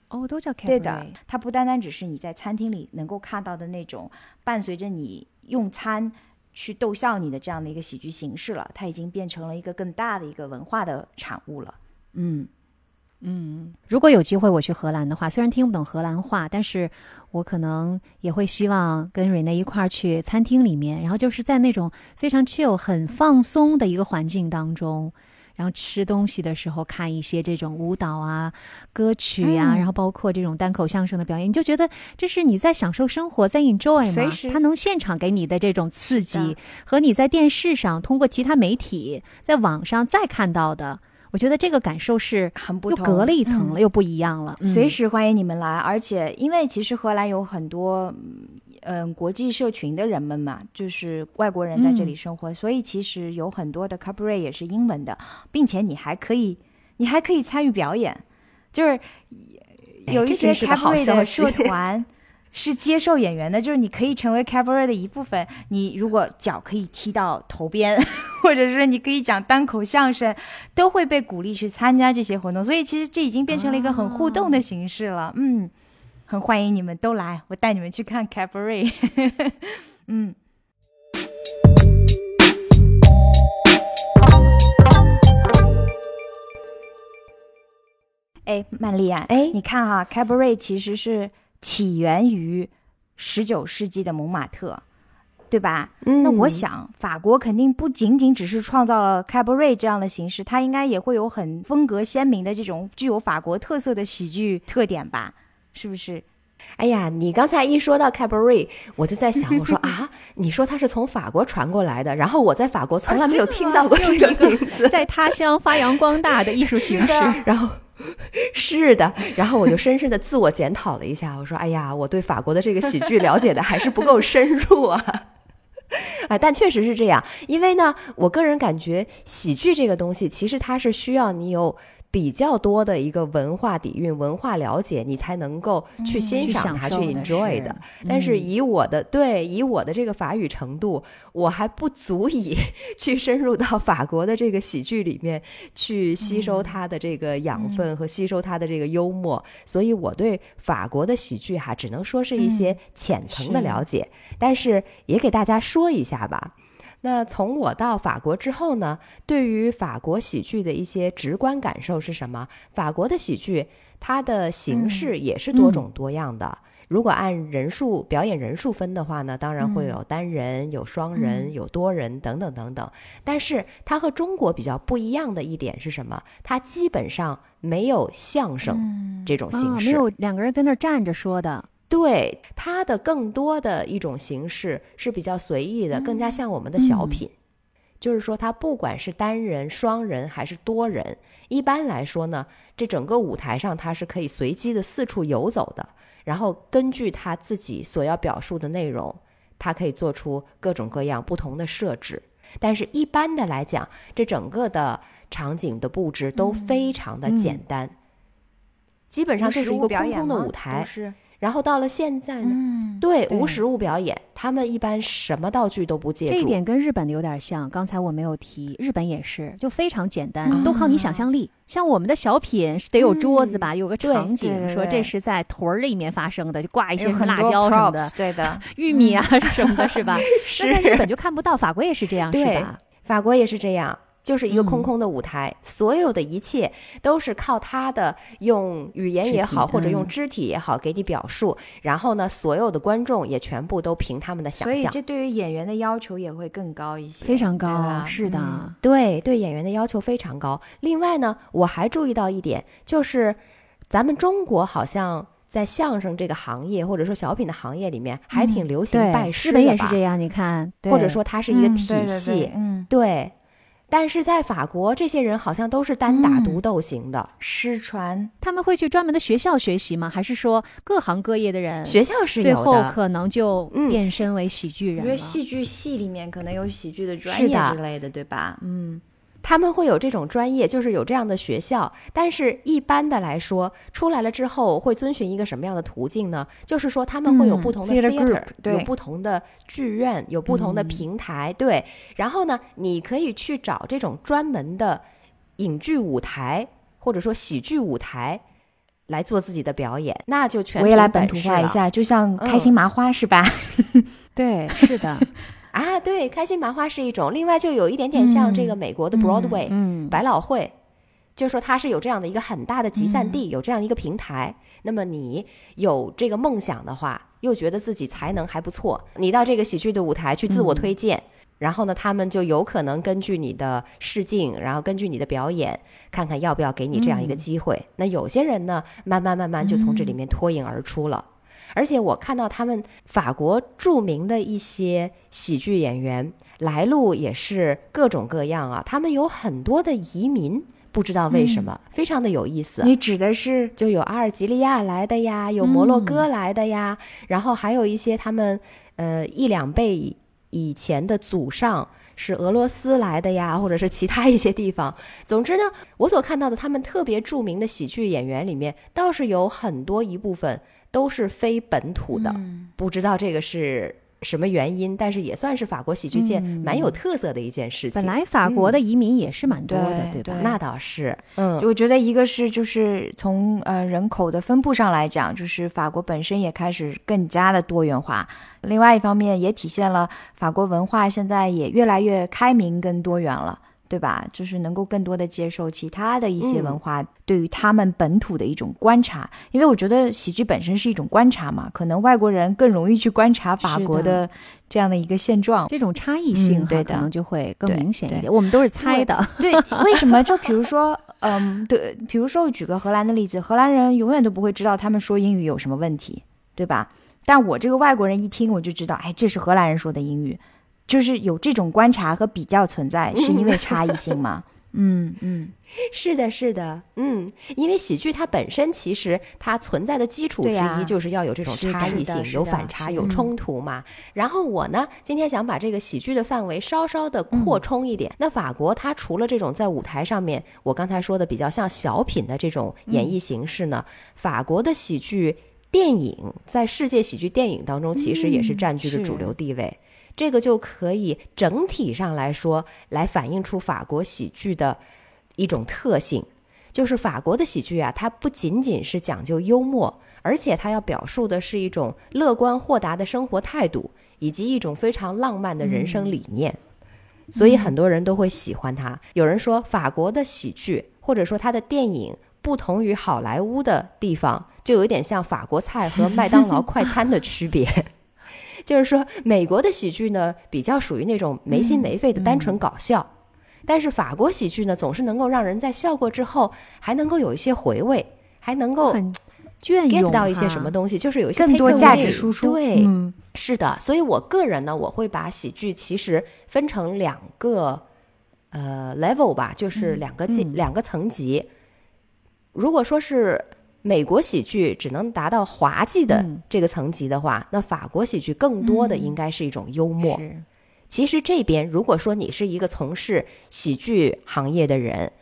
哦，都叫 cabaret。对的，它不单单只是你在餐厅里能够看到的那种伴随着你用餐去逗笑你的这样的一个喜剧形式了，它已经变成了一个更大的一个文化的产物了。嗯，如果有机会我去荷兰的话，虽然听不懂荷兰话，但是我可能也会希望跟瑞内一块儿去餐厅里面，然后就是在那种非常 chill、很放松的一个环境当中，然后吃东西的时候看一些这种舞蹈啊、歌曲啊，嗯。然后包括这种单口相声的表演，你就觉得这是你在享受生活，在 enjoy 嘛随时。它能现场给你的这种刺激，和你在电视上通过其他媒体在网上再看到的，我觉得这个感受是很不同，隔了一层了，嗯又不一样了。嗯随时欢迎你们来，而且因为其实荷兰有很多。嗯嗯国际社群的人们嘛，就是外国人在这里生活，所以其实有很多的 cabaret 也是英文的，并且你还可以，你还可以参与表演，就是有一些 cabaret 的社团。是接受演员的，就是你可以成为 cabaret 的一部分。你如果脚可以踢到头边，或者是你可以讲单口相声，都会被鼓励去参加这些活动。所以其实这已经变成了一个很互动的形式了。嗯，很欢迎你们都来，我带你们去看 cabaret。嗯。哎，曼丽啊，哎，你看哈，cabaret 其实是。起源于十九世纪的蒙马特，对吧？那我想，法国肯定不仅仅只是创造了 cabaret 这样的形式，它应该也会有很风格鲜明的这种具有法国特色的喜剧特点吧？是不是？哎呀，你刚才一说到 cabaret，我就在想，我说啊，你说它是从法国传过来的，然后我在法国从来没有听到过这个名字，在他乡发扬光大的艺术形式，然后。是的，然后我就深深的自我检讨了一下，我说：“哎呀，我对法国的这个喜剧了解的还是不够深入啊。”啊，但确实是这样，因为呢，我个人感觉喜剧这个东西，其实它是需要你有。比较多的一个文化底蕴、文化了解，你才能够去欣赏它、去 enjoy 的。但是以我的对以我的这个法语程度，我还不足以 去深入到法国的这个喜剧里面去吸收它的这个养分和吸收它的这个幽默。所以我对法国的喜剧哈，只能说是一些浅层的了解。但是也给大家说一下吧。那从我到法国之后呢，对于法国喜剧的一些直观感受是什么？法国的喜剧它的形式也是多种多样的。如果按人数表演人数分的话呢，当然会有单人、有双人、有多人等等等等。但是它和中国比较不一样的一点是什么？它基本上没有相声这种形式，没有两个人跟那儿站着说的。对它的更多的一种形式是比较随意的，更加像我们的小品。就是说，它不管是单人、双人还是多人，一般来说呢，这整个舞台上它是可以随机的四处游走的。然后根据他自己所要表述的内容，它可以做出各种各样不同的设置。但是，一般的来讲，这整个的场景的布置都非常的简单，基本上就是一个空空的舞台。然后到了现在呢，对无实物表演，他们一般什么道具都不借助。这一点跟日本的有点像，刚才我没有提，日本也是，就非常简单，都靠你想象力。像我们的小品是得有桌子吧，有个场景，说这是在屯儿里面发生的，就挂一些什么辣椒什么的，对的，玉米啊什么的，是吧？那在日本就看不到，法国也是这样，是吧？法国也是这样。就是一个空空的舞台，所有的一切都是靠他的用语言也好，或者用肢体也好给你表述。然后呢，所有的观众也全部都凭他们的想象。所以这对于演员的要求也会更高一些，非常高。是的，对对，演员的要求非常高。另外呢，我还注意到一点，就是咱们中国好像在相声这个行业，或者说小品的行业里面，还挺流行拜师的吧？也是这样，你看，或者说它是一个体系，嗯，对。但是在法国，这些人好像都是单打独斗型的，失传。他们会去专门的学校学习吗？还是说各行各业的人学校是最后可能就变身为喜剧人？因为戏剧系里面可能有喜剧的专业之类的，对吧？嗯。他们会有这种专业，就是有这样的学校，但是一般的来说，出来了之后会遵循一个什么样的途径呢？就是说他们会有不同的 theater，有不同的剧院，有不同的平台，对。然后呢，你可以去找这种专门的影剧舞台，或者说喜剧舞台来做自己的表演，那就全我也来本土化一下，就像开心麻花是吧？对，是的。啊，对，开心麻花是一种，另外就有一点点像这个美国的 Broadway，嗯，百老汇，就是说它是有这样的一个很大的集散地，有这样一个平台。那么你有这个梦想的话，又觉得自己才能还不错，你到这个喜剧的舞台去自我推荐，然后呢，他们就有可能根据你的试镜，然后根据你的表演，看看要不要给你这样一个机会。那有些人呢，慢慢慢慢就从这里面脱颖而出了。而且我看到他们法国著名的一些喜剧演员来路也是各种各样啊，他们有很多的移民不知道为什么，非常的有意思。你指的是就有阿尔及利亚来的呀，有摩洛哥来的呀，然后还有一些他们呃一两辈以前的祖上是俄罗斯来的呀，或者是其他一些地方。总之呢，我所看到的他们特别著名的喜剧演员里面，倒是有很多一部分都是非本土的，不知道这个是。什么原因？但是也算是法国喜剧界蛮有特色的一件事情。本来法国的移民也是蛮多的，对吧？那倒是。嗯，我觉得一个是就是从呃人口的分布上来讲，就是法国本身也开始更加的多元化。另外一方面，也体现了法国文化现在也越来越开明跟多元了。对吧？就是能够更多的接受其他的一些文化，对于他们本土的一种观察。因为我觉得喜剧本身是一种观察嘛，可能外国人更容易去观察法国的这样的一个现状，这种差异性对可能就会更明显一点。我们都是猜的，对？为什么？就比如说，嗯，对，比如说我举个荷兰的例子，荷兰人永远都不会知道他们说英语有什么问题，对吧？但我这个外国人一听我就知道，哎，这是荷兰人说的英语。就是有这种观察和比较存在，是因为差异性吗？嗯嗯，是的，是的，嗯，因为喜剧它本身其实它存在的基础之一就是要有这种差异性，有反差，有冲突嘛。然后我呢，今天想把这个喜剧的范围稍稍的扩充一点。那法国它除了这种在舞台上面，我刚才说的比较像小品的这种演绎形式呢，法国的喜剧电影在世界喜剧电影当中其实也是占据着主流地位。这个就可以整体上来说，来反映出法国喜剧的一种特性，就是法国的喜剧啊，它不仅仅是讲究幽默，而且它要表述的是一种乐观豁达的生活态度，以及一种非常浪漫的人生理念，所以很多人都会喜欢它。有人说，法国的喜剧或者说它的电影不同于好莱坞的地方，就有点像法国菜和麦当劳快餐的区别。就是说，美国的喜剧呢，比较属于那种没心没肺的单纯搞笑，但是法国喜剧呢，总是能够让人在笑过之后，还能够有一些回味，还能够很隽 get 到一些什么东西，就是有一些更多价值输出。对，是的。所以我个人呢，我会把喜剧其实分成两个呃 level 吧，就是两个级、两个层级。如果说是。美国喜剧只能达到滑稽的这个层级的话，那法国喜剧更多的应该是一种幽默。其实这边如果说你是一个从事喜剧行业的人，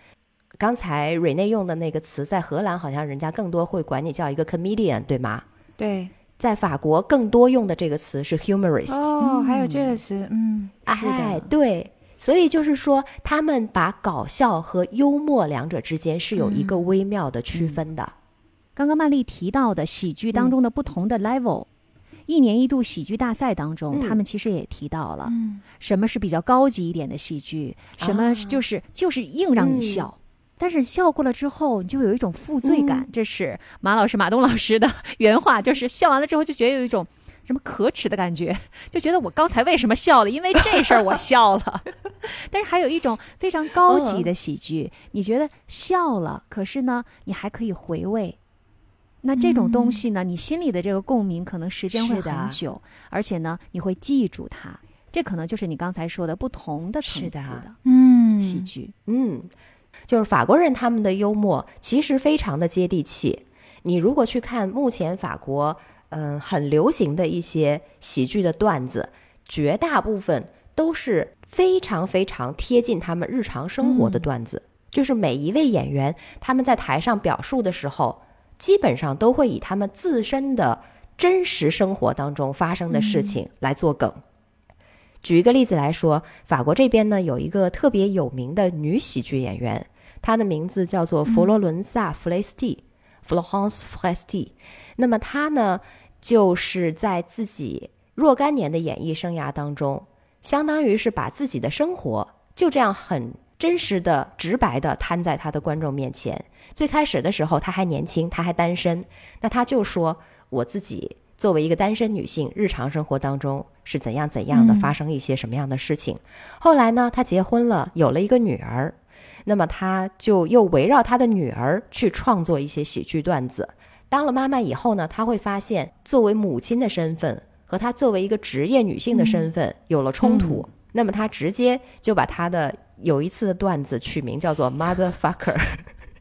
刚才瑞内用的那个词，在荷兰好像人家更多会管你叫一个 comedian，对吗？对，在法国更多用的这个词是 humorist。哦，还有这个词，嗯，是的，对。所以就是说，他们把搞笑和幽默两者之间是有一个微妙的区分的。刚刚曼丽提到的喜剧当中的不同的 level，一年一度喜剧大赛当中，他们其实也提到了，什么是比较高级一点的喜剧，什么就是就是硬让你笑，但是笑过了之后，你就有一种负罪感。这是马老师马东老师的原话，就是笑完了之后就觉得有一种什么可耻的感觉，就觉得我刚才为什么笑了？因为这事儿我笑了。但是还有一种非常高级的喜剧，你觉得笑了，可是呢，你还可以回味。那这种东西呢，你心里的这个共鸣可能时间会很久，而且呢，你会记住它。这可能就是你刚才说的不同的层次的，嗯，喜剧，嗯，就是法国人他们的幽默其实非常的接地气。你如果去看目前法国嗯很流行的一些喜剧的段子，绝大部分都是非常非常贴近他们日常生活的段子，就是每一位演员他们在台上表述的时候。基本上都会以他们自身的真实生活当中发生的事情来做梗。举一个例子来说，法国这边呢有一个特别有名的女喜剧演员，她的名字叫做佛罗伦萨·弗雷斯蒂 （Florence Foresti）。那么她呢，就是在自己若干年的演艺生涯当中，相当于是把自己的生活就这样很真实的、直白的摊在她的观众面前。最开始的时候，她还年轻，她还单身，那她就说：“我自己作为一个单身女性，日常生活当中是怎样怎样的，发生一些什么样的事情。”后来呢，她结婚了，有了一个女儿，那么她就又围绕她的女儿去创作一些喜剧段子。当了妈妈以后呢，她会发现作为母亲的身份和她作为一个职业女性的身份有了冲突，那么她直接就把她的有一次的段子取名叫做 “motherfucker”，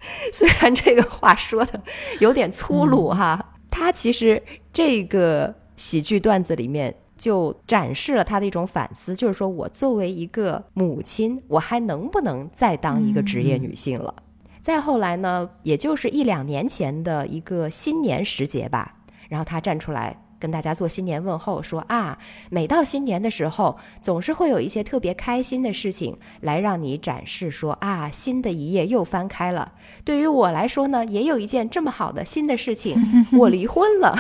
虽然这个话说的有点粗鲁哈，他其实这个喜剧段子里面就展示了他的一种反思，就是说我作为一个母亲，我还能不能再当一个职业女性了？再后来呢，也就是一两年前的一个新年时节吧，然后他站出来。跟大家做新年问候，说啊，每到新年的时候，总是会有一些特别开心的事情来让你展示，说啊，新的一页又翻开了。对于我来说呢，也有一件这么好的新的事情，我离婚了。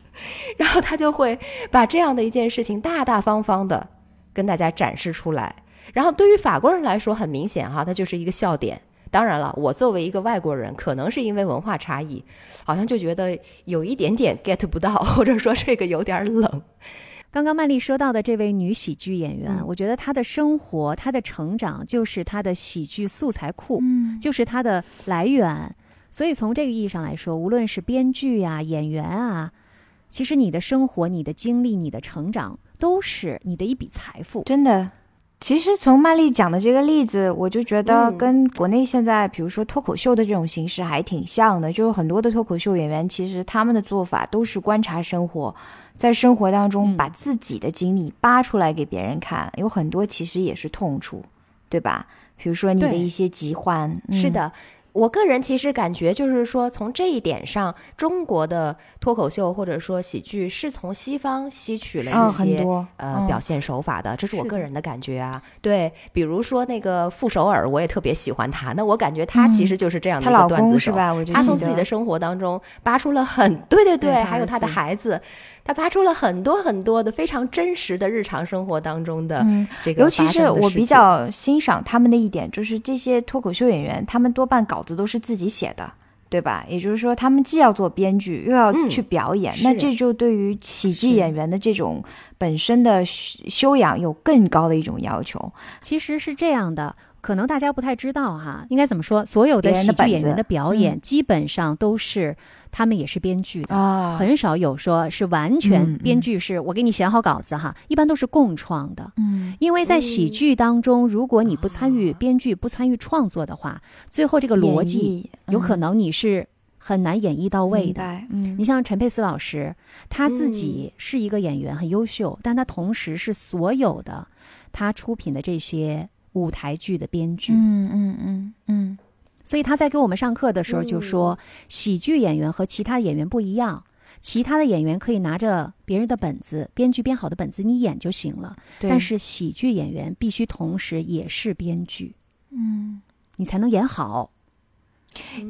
然后他就会把这样的一件事情大大方方的跟大家展示出来。然后对于法国人来说，很明显哈，它就是一个笑点。当然了，我作为一个外国人，可能是因为文化差异，好像就觉得有一点点 get 不到，或者说这个有点冷。刚刚曼丽说到的这位女喜剧演员，我觉得她的生活、她的成长就是她的喜剧素材库，就是她的来源。所以从这个意义上来说，无论是编剧呀、演员啊，其实你的生活、你的经历、你的成长，都是你的一笔财富。真的。其实从曼丽讲的这个例子，我就觉得跟国内现在，比如说脱口秀的这种形式还挺像的。就是很多的脱口秀演员，其实他们的做法都是观察生活，在生活当中把自己的经历扒出来给别人看。有很多其实也是痛处，对吧？比如说你的一些疾患，是的。我个人其实感觉，就是说，从这一点上，中国的脱口秀或者说喜剧是从西方吸取了一些呃表现手法的，这是我个人的感觉啊。对，比如说那个傅首尔，我也特别喜欢他。那我感觉他其实就是这样的一个段子手，他从自己的生活当中扒出了很对对对，还有他的孩子。他发出了很多很多的非常真实的日常生活当中的这个，尤其是我比较欣赏他们的一点，就是这些脱口秀演员，他们多半稿子都是自己写的，对吧？也就是说，他们既要做编剧，又要去表演，那这就对于喜剧演员的这种本身的修养有更高的一种要求。其实是这样的。可能大家不太知道哈，应该怎么说？所有的喜剧演员的表演基本上都是他们也是编剧的，很少有说是完全编剧是我给你写好稿子哈，一般都是共创的。嗯，因为在喜剧当中，如果你不参与编剧、不参与创作的话，最后这个逻辑有可能你是很难演绎到位的。嗯，你像陈佩斯老师，他自己是一个演员，很优秀，但他同时是所有的他出品的这些。舞台剧的编剧，嗯嗯嗯嗯，所以他在给我们上课的时候就说，喜剧演员和其他演员不一样，其他的演员可以拿着别人的本子，编剧编好的本子你演就行了，但是喜剧演员必须同时也是编剧，嗯，你才能演好。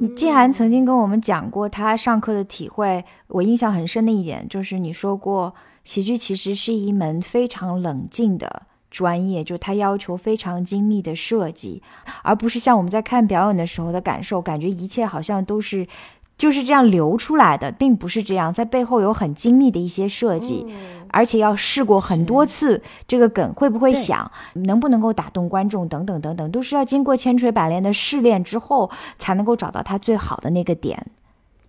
你季涵曾经跟我们讲过他上课的体会，我印象很深的一点就是你说过，喜剧其实是一门非常冷静的。专业就它要求非常精密的设计，而不是像我们在看表演的时候的感受，感觉一切好像都是就是这样流出来的，并不是这样，在背后有很精密的一些设计，而且要试过很多次，这个梗会不会响，能不能够打动观众，等等等等，都是要经过千锤百炼的试炼之后，才能够找到它最好的那个点。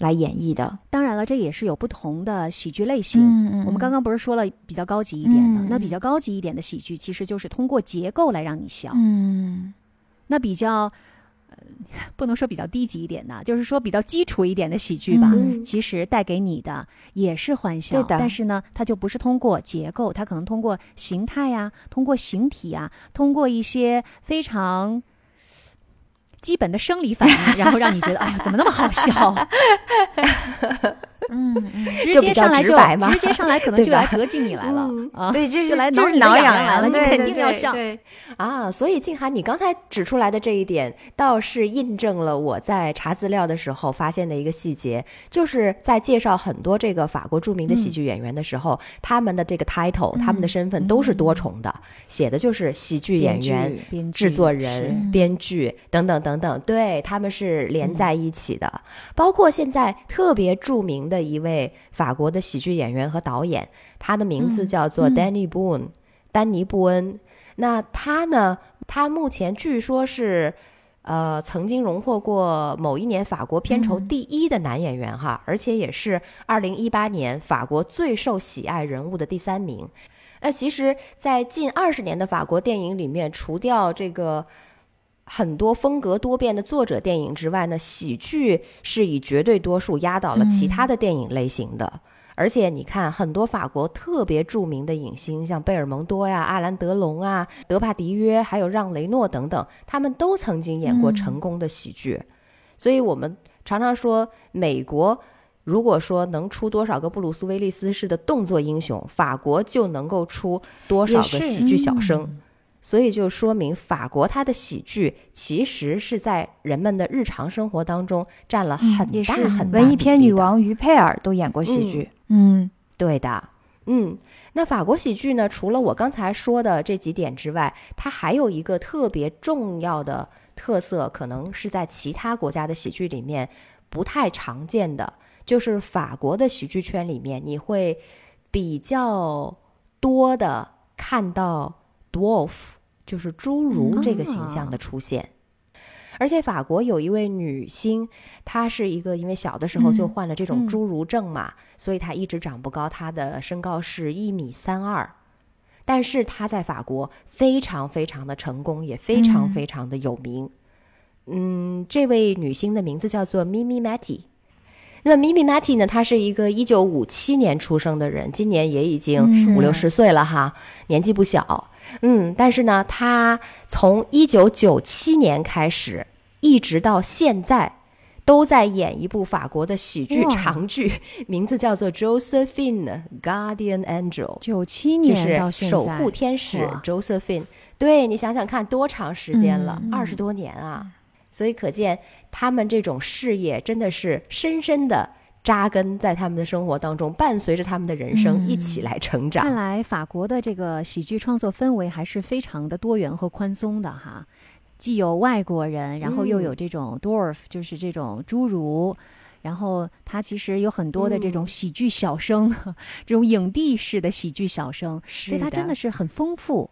来演绎的，当然了，这也是有不同的喜剧类型。我们刚刚不是说了比较高级一点的，那比较高级一点的喜剧，其实就是通过结构来让你笑。嗯，那比较呃，不能说比较低级一点的，就是说比较基础一点的喜剧吧，其实带给你的也是欢笑。但是呢，它就不是通过结构，它可能通过形态呀，通过形体啊，通过一些非常。基本的生理反应，然后让你觉得，哎呀，怎么那么好笑？嗯，直接上来就直接上来，可能就来得罪你来了啊！对，就来就是挠痒痒了，你肯定要上。对啊，所以静涵，你刚才指出来的这一点，倒是印证了我在查资料的时候发现的一个细节，就是在介绍很多这个法国著名的喜剧演员的时候，他们的这个 title，他们的身份都是多重的，写的就是喜剧演员、制作人、编剧等等等等，对他们是连在一起的。包括现在特别著名的。的一位法国的喜剧演员和导演，他的名字叫做 Danny Boone，丹尼布恩。那他呢？他目前据说是，呃，曾经荣获过某一年法国片酬第一的男演员哈，而且也是二零一八年法国最受喜爱人物的第三名。那其实，在近二十年的法国电影里面，除掉这个。很多风格多变的作者电影之外呢，喜剧是以绝对多数压倒了其他的电影类型的。而且你看，很多法国特别著名的影星，像贝尔蒙多呀、阿兰德龙啊、德帕迪约，还有让雷诺等等，他们都曾经演过成功的喜剧。所以我们常常说，美国如果说能出多少个布鲁斯威利斯式的动作英雄，法国就能够出多少个喜剧小生。所以就说明法国它的喜剧其实是在人们的日常生活当中占了很大很大。文艺片女王于佩尔都演过喜剧。嗯，对的。嗯，那法国喜剧呢？除了我刚才说的这几点之外，它还有一个特别重要的特色，可能是在其他国家的喜剧里面不太常见的，就是法国的喜剧圈里面你会比较多的看到。Dwarf 就是侏儒这个形象的出现，而且法国有一位女星，她是一个因为小的时候就患了这种侏儒症嘛，所以她一直长不高，她的身高是一米三二，但是她在法国非常非常的成功，也非常非常的有名。嗯，这位女星的名字叫做 Mimi Mati。那么 Mimi Mati 呢，她是一个一九五七年出生的人，今年也已经五六十岁了哈，年纪不小。嗯，但是呢，他从一九九七年开始，一直到现在，都在演一部法国的喜剧长剧，名字叫做《Josephine Guardian Angel》。九七年到现在，守护天使 Josephine。对你想想看，多长时间了？二十多年啊！所以可见，他们这种事业真的是深深的。扎根在他们的生活当中，伴随着他们的人生一起来成长。看来法国的这个喜剧创作氛围还是非常的多元和宽松的哈，既有外国人，然后又有这种 dwarf，就是这种侏儒，然后他其实有很多的这种喜剧小生，这种影帝式的喜剧小生，所以他真的是很丰富。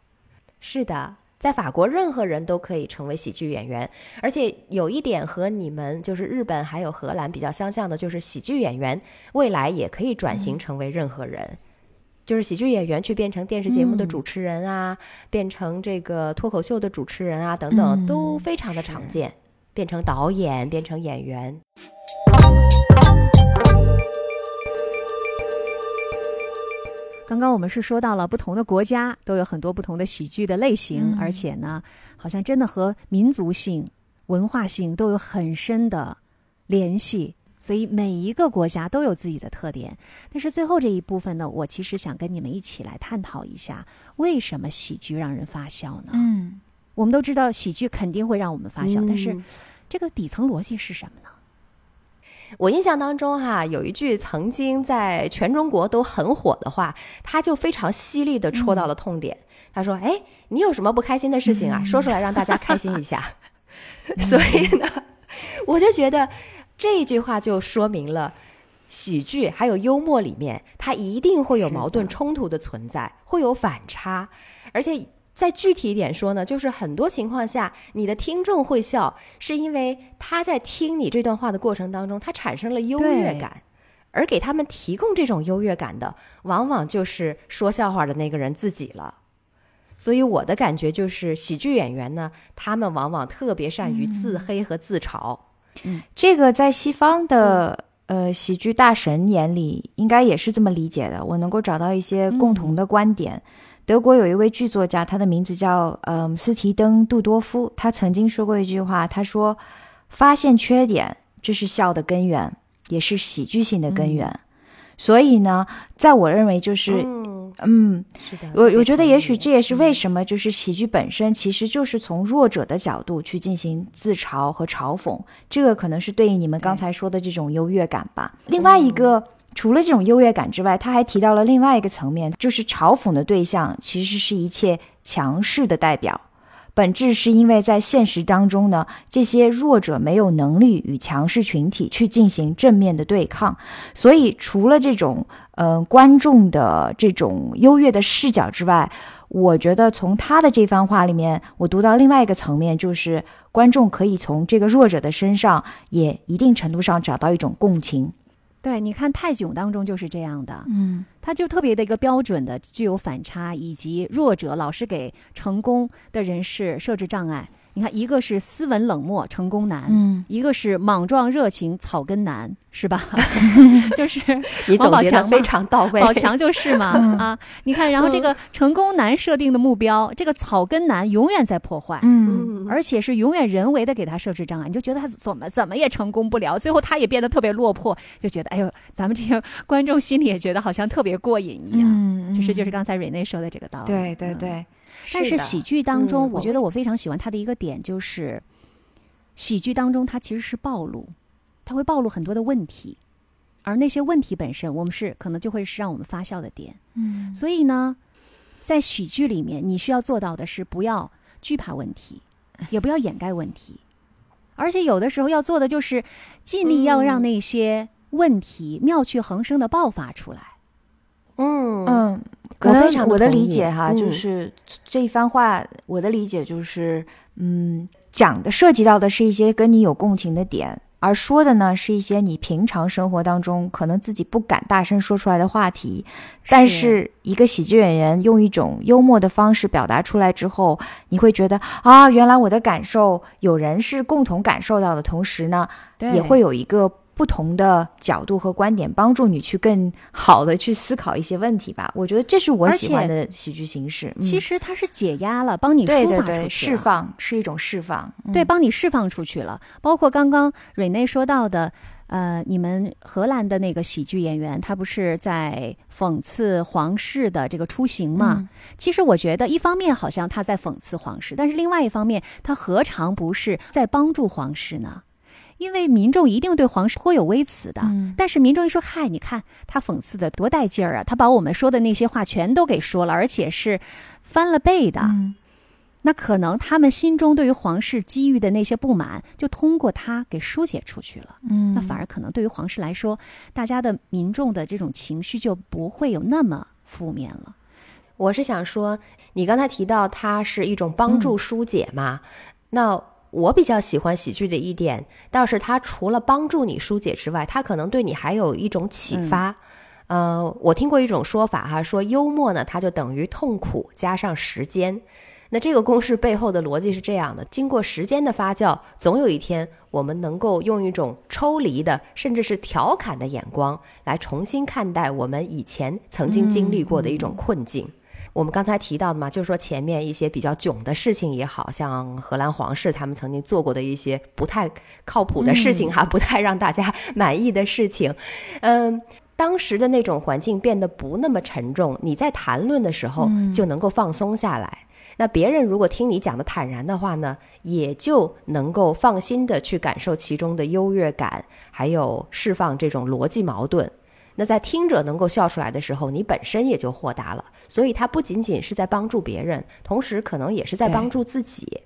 是的。在法国，任何人都可以成为喜剧演员，而且有一点和你们就是日本还有荷兰比较相像的，就是喜剧演员未来也可以转型成为任何人，就是喜剧演员去变成电视节目的主持人啊，变成这个脱口秀的主持人啊等等，都非常的常见，变成导演，变成演员。刚刚我们是说到了不同的国家都有很多不同的喜剧的类型，而且呢，好像真的和民族性、文化性都有很深的联系，所以每一个国家都有自己的特点。但是最后这一部分呢，我其实想跟你们一起来探讨一下，为什么喜剧让人发笑呢？嗯，我们都知道喜剧肯定会让我们发笑，但是这个底层逻辑是什么呢？我印象当中哈，有一句曾经在全中国都很火的话，他就非常犀利的戳到了痛点。他说：“哎，你有什么不开心的事情啊？说出来让大家开心一下。” 所以呢，我就觉得这一句话就说明了喜剧还有幽默里面，它一定会有矛盾冲突的存在，会有反差，而且。再具体一点说呢，就是很多情况下，你的听众会笑，是因为他在听你这段话的过程当中，他产生了优越感，而给他们提供这种优越感的，往往就是说笑话的那个人自己了。所以我的感觉就是，喜剧演员呢，他们往往特别善于自黑和自嘲。嗯，这个在西方的呃喜剧大神眼里，应该也是这么理解的。我能够找到一些共同的观点。德国有一位剧作家，他的名字叫嗯斯提登·杜多夫。他曾经说过一句话，他说：“发现缺点，这是笑的根源，也是喜剧性的根源。”所以呢，在我认为，就是嗯，是的，我我觉得也许这也是为什么，就是喜剧本身其实就是从弱者的角度去进行自嘲和嘲讽。这个可能是对应你们刚才说的这种优越感吧。另外一个。除了这种优越感之外，他还提到了另外一个层面，就是嘲讽的对象其实是一切强势的代表。本质是因为在现实当中呢，这些弱者没有能力与强势群体去进行正面的对抗，所以除了这种呃观众的这种优越的视角之外，我觉得从他的这番话里面，我读到另外一个层面，就是观众可以从这个弱者的身上，也一定程度上找到一种共情。对，你看泰囧当中就是这样的，嗯，他就特别的一个标准的具有反差，以及弱者老是给成功的人士设置障碍，你看，一个是斯文冷漠成功男，嗯，一个是莽撞热情草根男，是吧？就是 你总结的王宝强嘛非常到位。宝强就是嘛嗯啊！你看，然后这个成功男设定的目标，这个草根男永远在破坏。嗯，嗯，而且是永远人为的给他设置障碍，你就觉得他怎么怎么也成功不了，最后他也变得特别落魄，就觉得哎呦，咱们这些观众心里也觉得好像特别过瘾一样。嗯，就是就是刚才瑞内说的这个道理。对对嗯对，的但是喜剧当中，嗯我觉得我非常喜欢他的一个点就是，喜剧当中它其实是暴露，它会暴露很多的问题，而那些问题本身，我们是可能就会是让我们发笑的点。嗯。所以呢，在喜剧里面，你需要做到的是不要惧怕问题，也不要掩盖问题，而且有的时候要做的就是尽力要让那些问题妙趣横生的爆发出来。嗯。嗯，可能我的理解哈，就嗯。是这一番话，我的理解就是，嗯，讲的涉及到的是一些跟你有共情的点，而说的呢是一些你平常生活当中可能自己不敢大声说出来的话题，但是。一个喜剧演员用一种幽默的方式表达出来之后，你会觉得啊，原来我的感受有人是共同感受到的，同时呢，也会有一个不同的角度和观点，帮助你去更好的去思考一些问题吧。我觉得这是我而喜欢的喜剧形式。嗯其实它是解压了，帮你对抒发出去对对，释放是一种释放。嗯对，帮你释放出去了。包括刚刚蕊内说到的，呃，你们荷兰的那个喜剧演员，他不是在讽刺皇室的这个出行嘛？嗯其实我觉得，一方面好像他在讽刺皇室，但是另外一方面，他何尝不是在帮助皇室呢？因为民众一定对皇室颇有微词的，嗯但是民众一说：“嗨，你看他讽刺的多带劲儿啊！他把我们说的那些话全都给说了，而且是翻了倍的。嗯那可能他们心中对于皇室机遇的那些不满，就通过他给疏解出去了。嗯，那反而可能对于皇室来说，大家的民众的这种情绪就不会有那么负面了。我是想说，你刚才提到它是一种帮助疏解嘛？那我比较喜欢喜剧的一点，倒是它除了帮助你疏解之外，它可能对你还有一种启发。呃，我听过一种说法哈，说幽默呢，它就等于痛苦加上时间。那这个公式背后的逻辑是这样的：经过时间的发酵，总有一天我们能够用一种抽离的，甚至是调侃的眼光来重新看待我们以前曾经经历过的一种困境。我们刚才提到的嘛，就是说前面一些比较囧的事情也好，像荷兰皇室他们曾经做过的一些不太靠谱的事情哈，不太让大家 满意的事情，嗯。当时的那种环境变得不那么沉重，你在谈论的时候就能够放松下来。那别人如果听你讲的坦然的话呢，也就能够放心的去感受其中的优越感，还有释放这种逻辑矛盾。那在听者能够笑出来的时候，你本身也就豁达了。所以他不仅仅是在帮助别人，同时可能也是在帮助自己。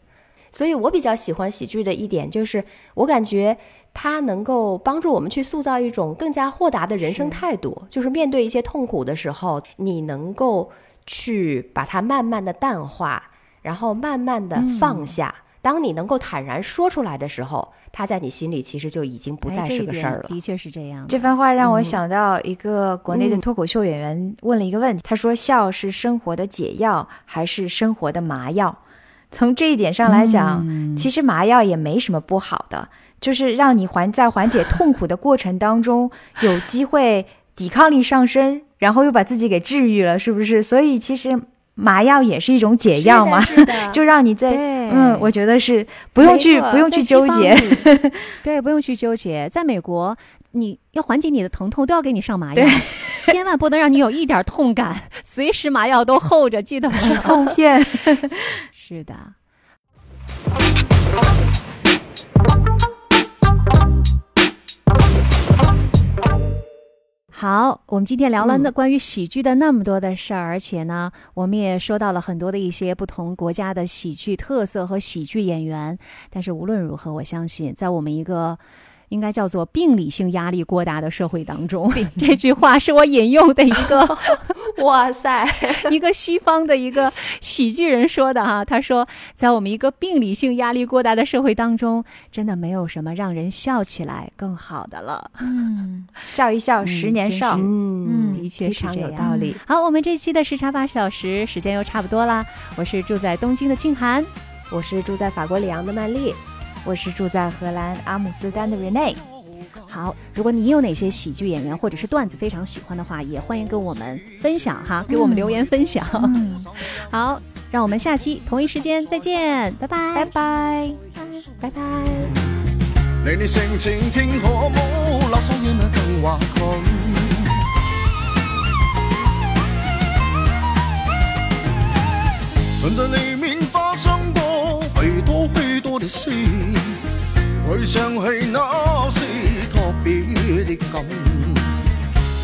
所以我比较喜欢喜剧的一点就是，我感觉它能够帮助我们去塑造一种更加豁达的人生态度。就是面对一些痛苦的时候，你能够去把它慢慢的淡化，然后慢慢的放下。当你能够坦然说出来的时候，它在你心里其实就已经不再是个事儿了。的确是这样。这番话让我嗯想到一个国内的嗯脱口秀演员问了一个问题，他说：“笑是生活的解药，还是生活的麻药？”从这一点上来讲，嗯其实麻药也没什么不好的，就是让你缓在缓解痛苦的过程当中，有机会抵抗力上升，然后又把自己给治愈了，是不是？所以其实麻药也是一种解药嘛，就让你在，嗯，我觉得是不用去不用去纠结，对，不用去纠结。在美国，你要缓解你的疼痛，都要给你上麻药，千万不能让你有一点痛感，随时麻药都候着，记得吗？痛片。是的。好，我们今天聊了那嗯关于喜剧的那么多的事儿，而且呢，我们也说到了很多的一些不同国家的喜剧特色和喜剧演员。但是无论如何，我相信在我们一个应该叫做病理性压力过大的社会当中，这句话是我引用的一个 哇塞，一个西方的一个喜剧人说的哈，他说，在我们一个病理性压力过大的社会当中，真的没有什么让人笑起来更好的了。嗯，笑一笑，嗯十年少。嗯的确是这样有道理。好，我们这期的时差八小时时间又差不多啦，我是住在东京的静涵，我是住在法国里昂的曼丽，我是住在荷兰阿姆斯特丹的 Rene。好，如果你有哪些喜剧演员或者是段子非常喜欢的话，也欢迎跟我们分享哈，给我们留言分享。好，让我们下期同一时间再见，拜拜，拜拜，拜拜。曾在里面发生过许多许多的事，回想起那是特别的感。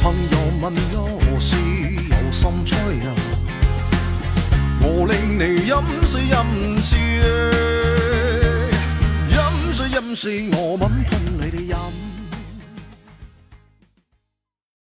朋友问我是有心吹啊，我令你饮水饮水，饮水饮水，我吻喷你的饮。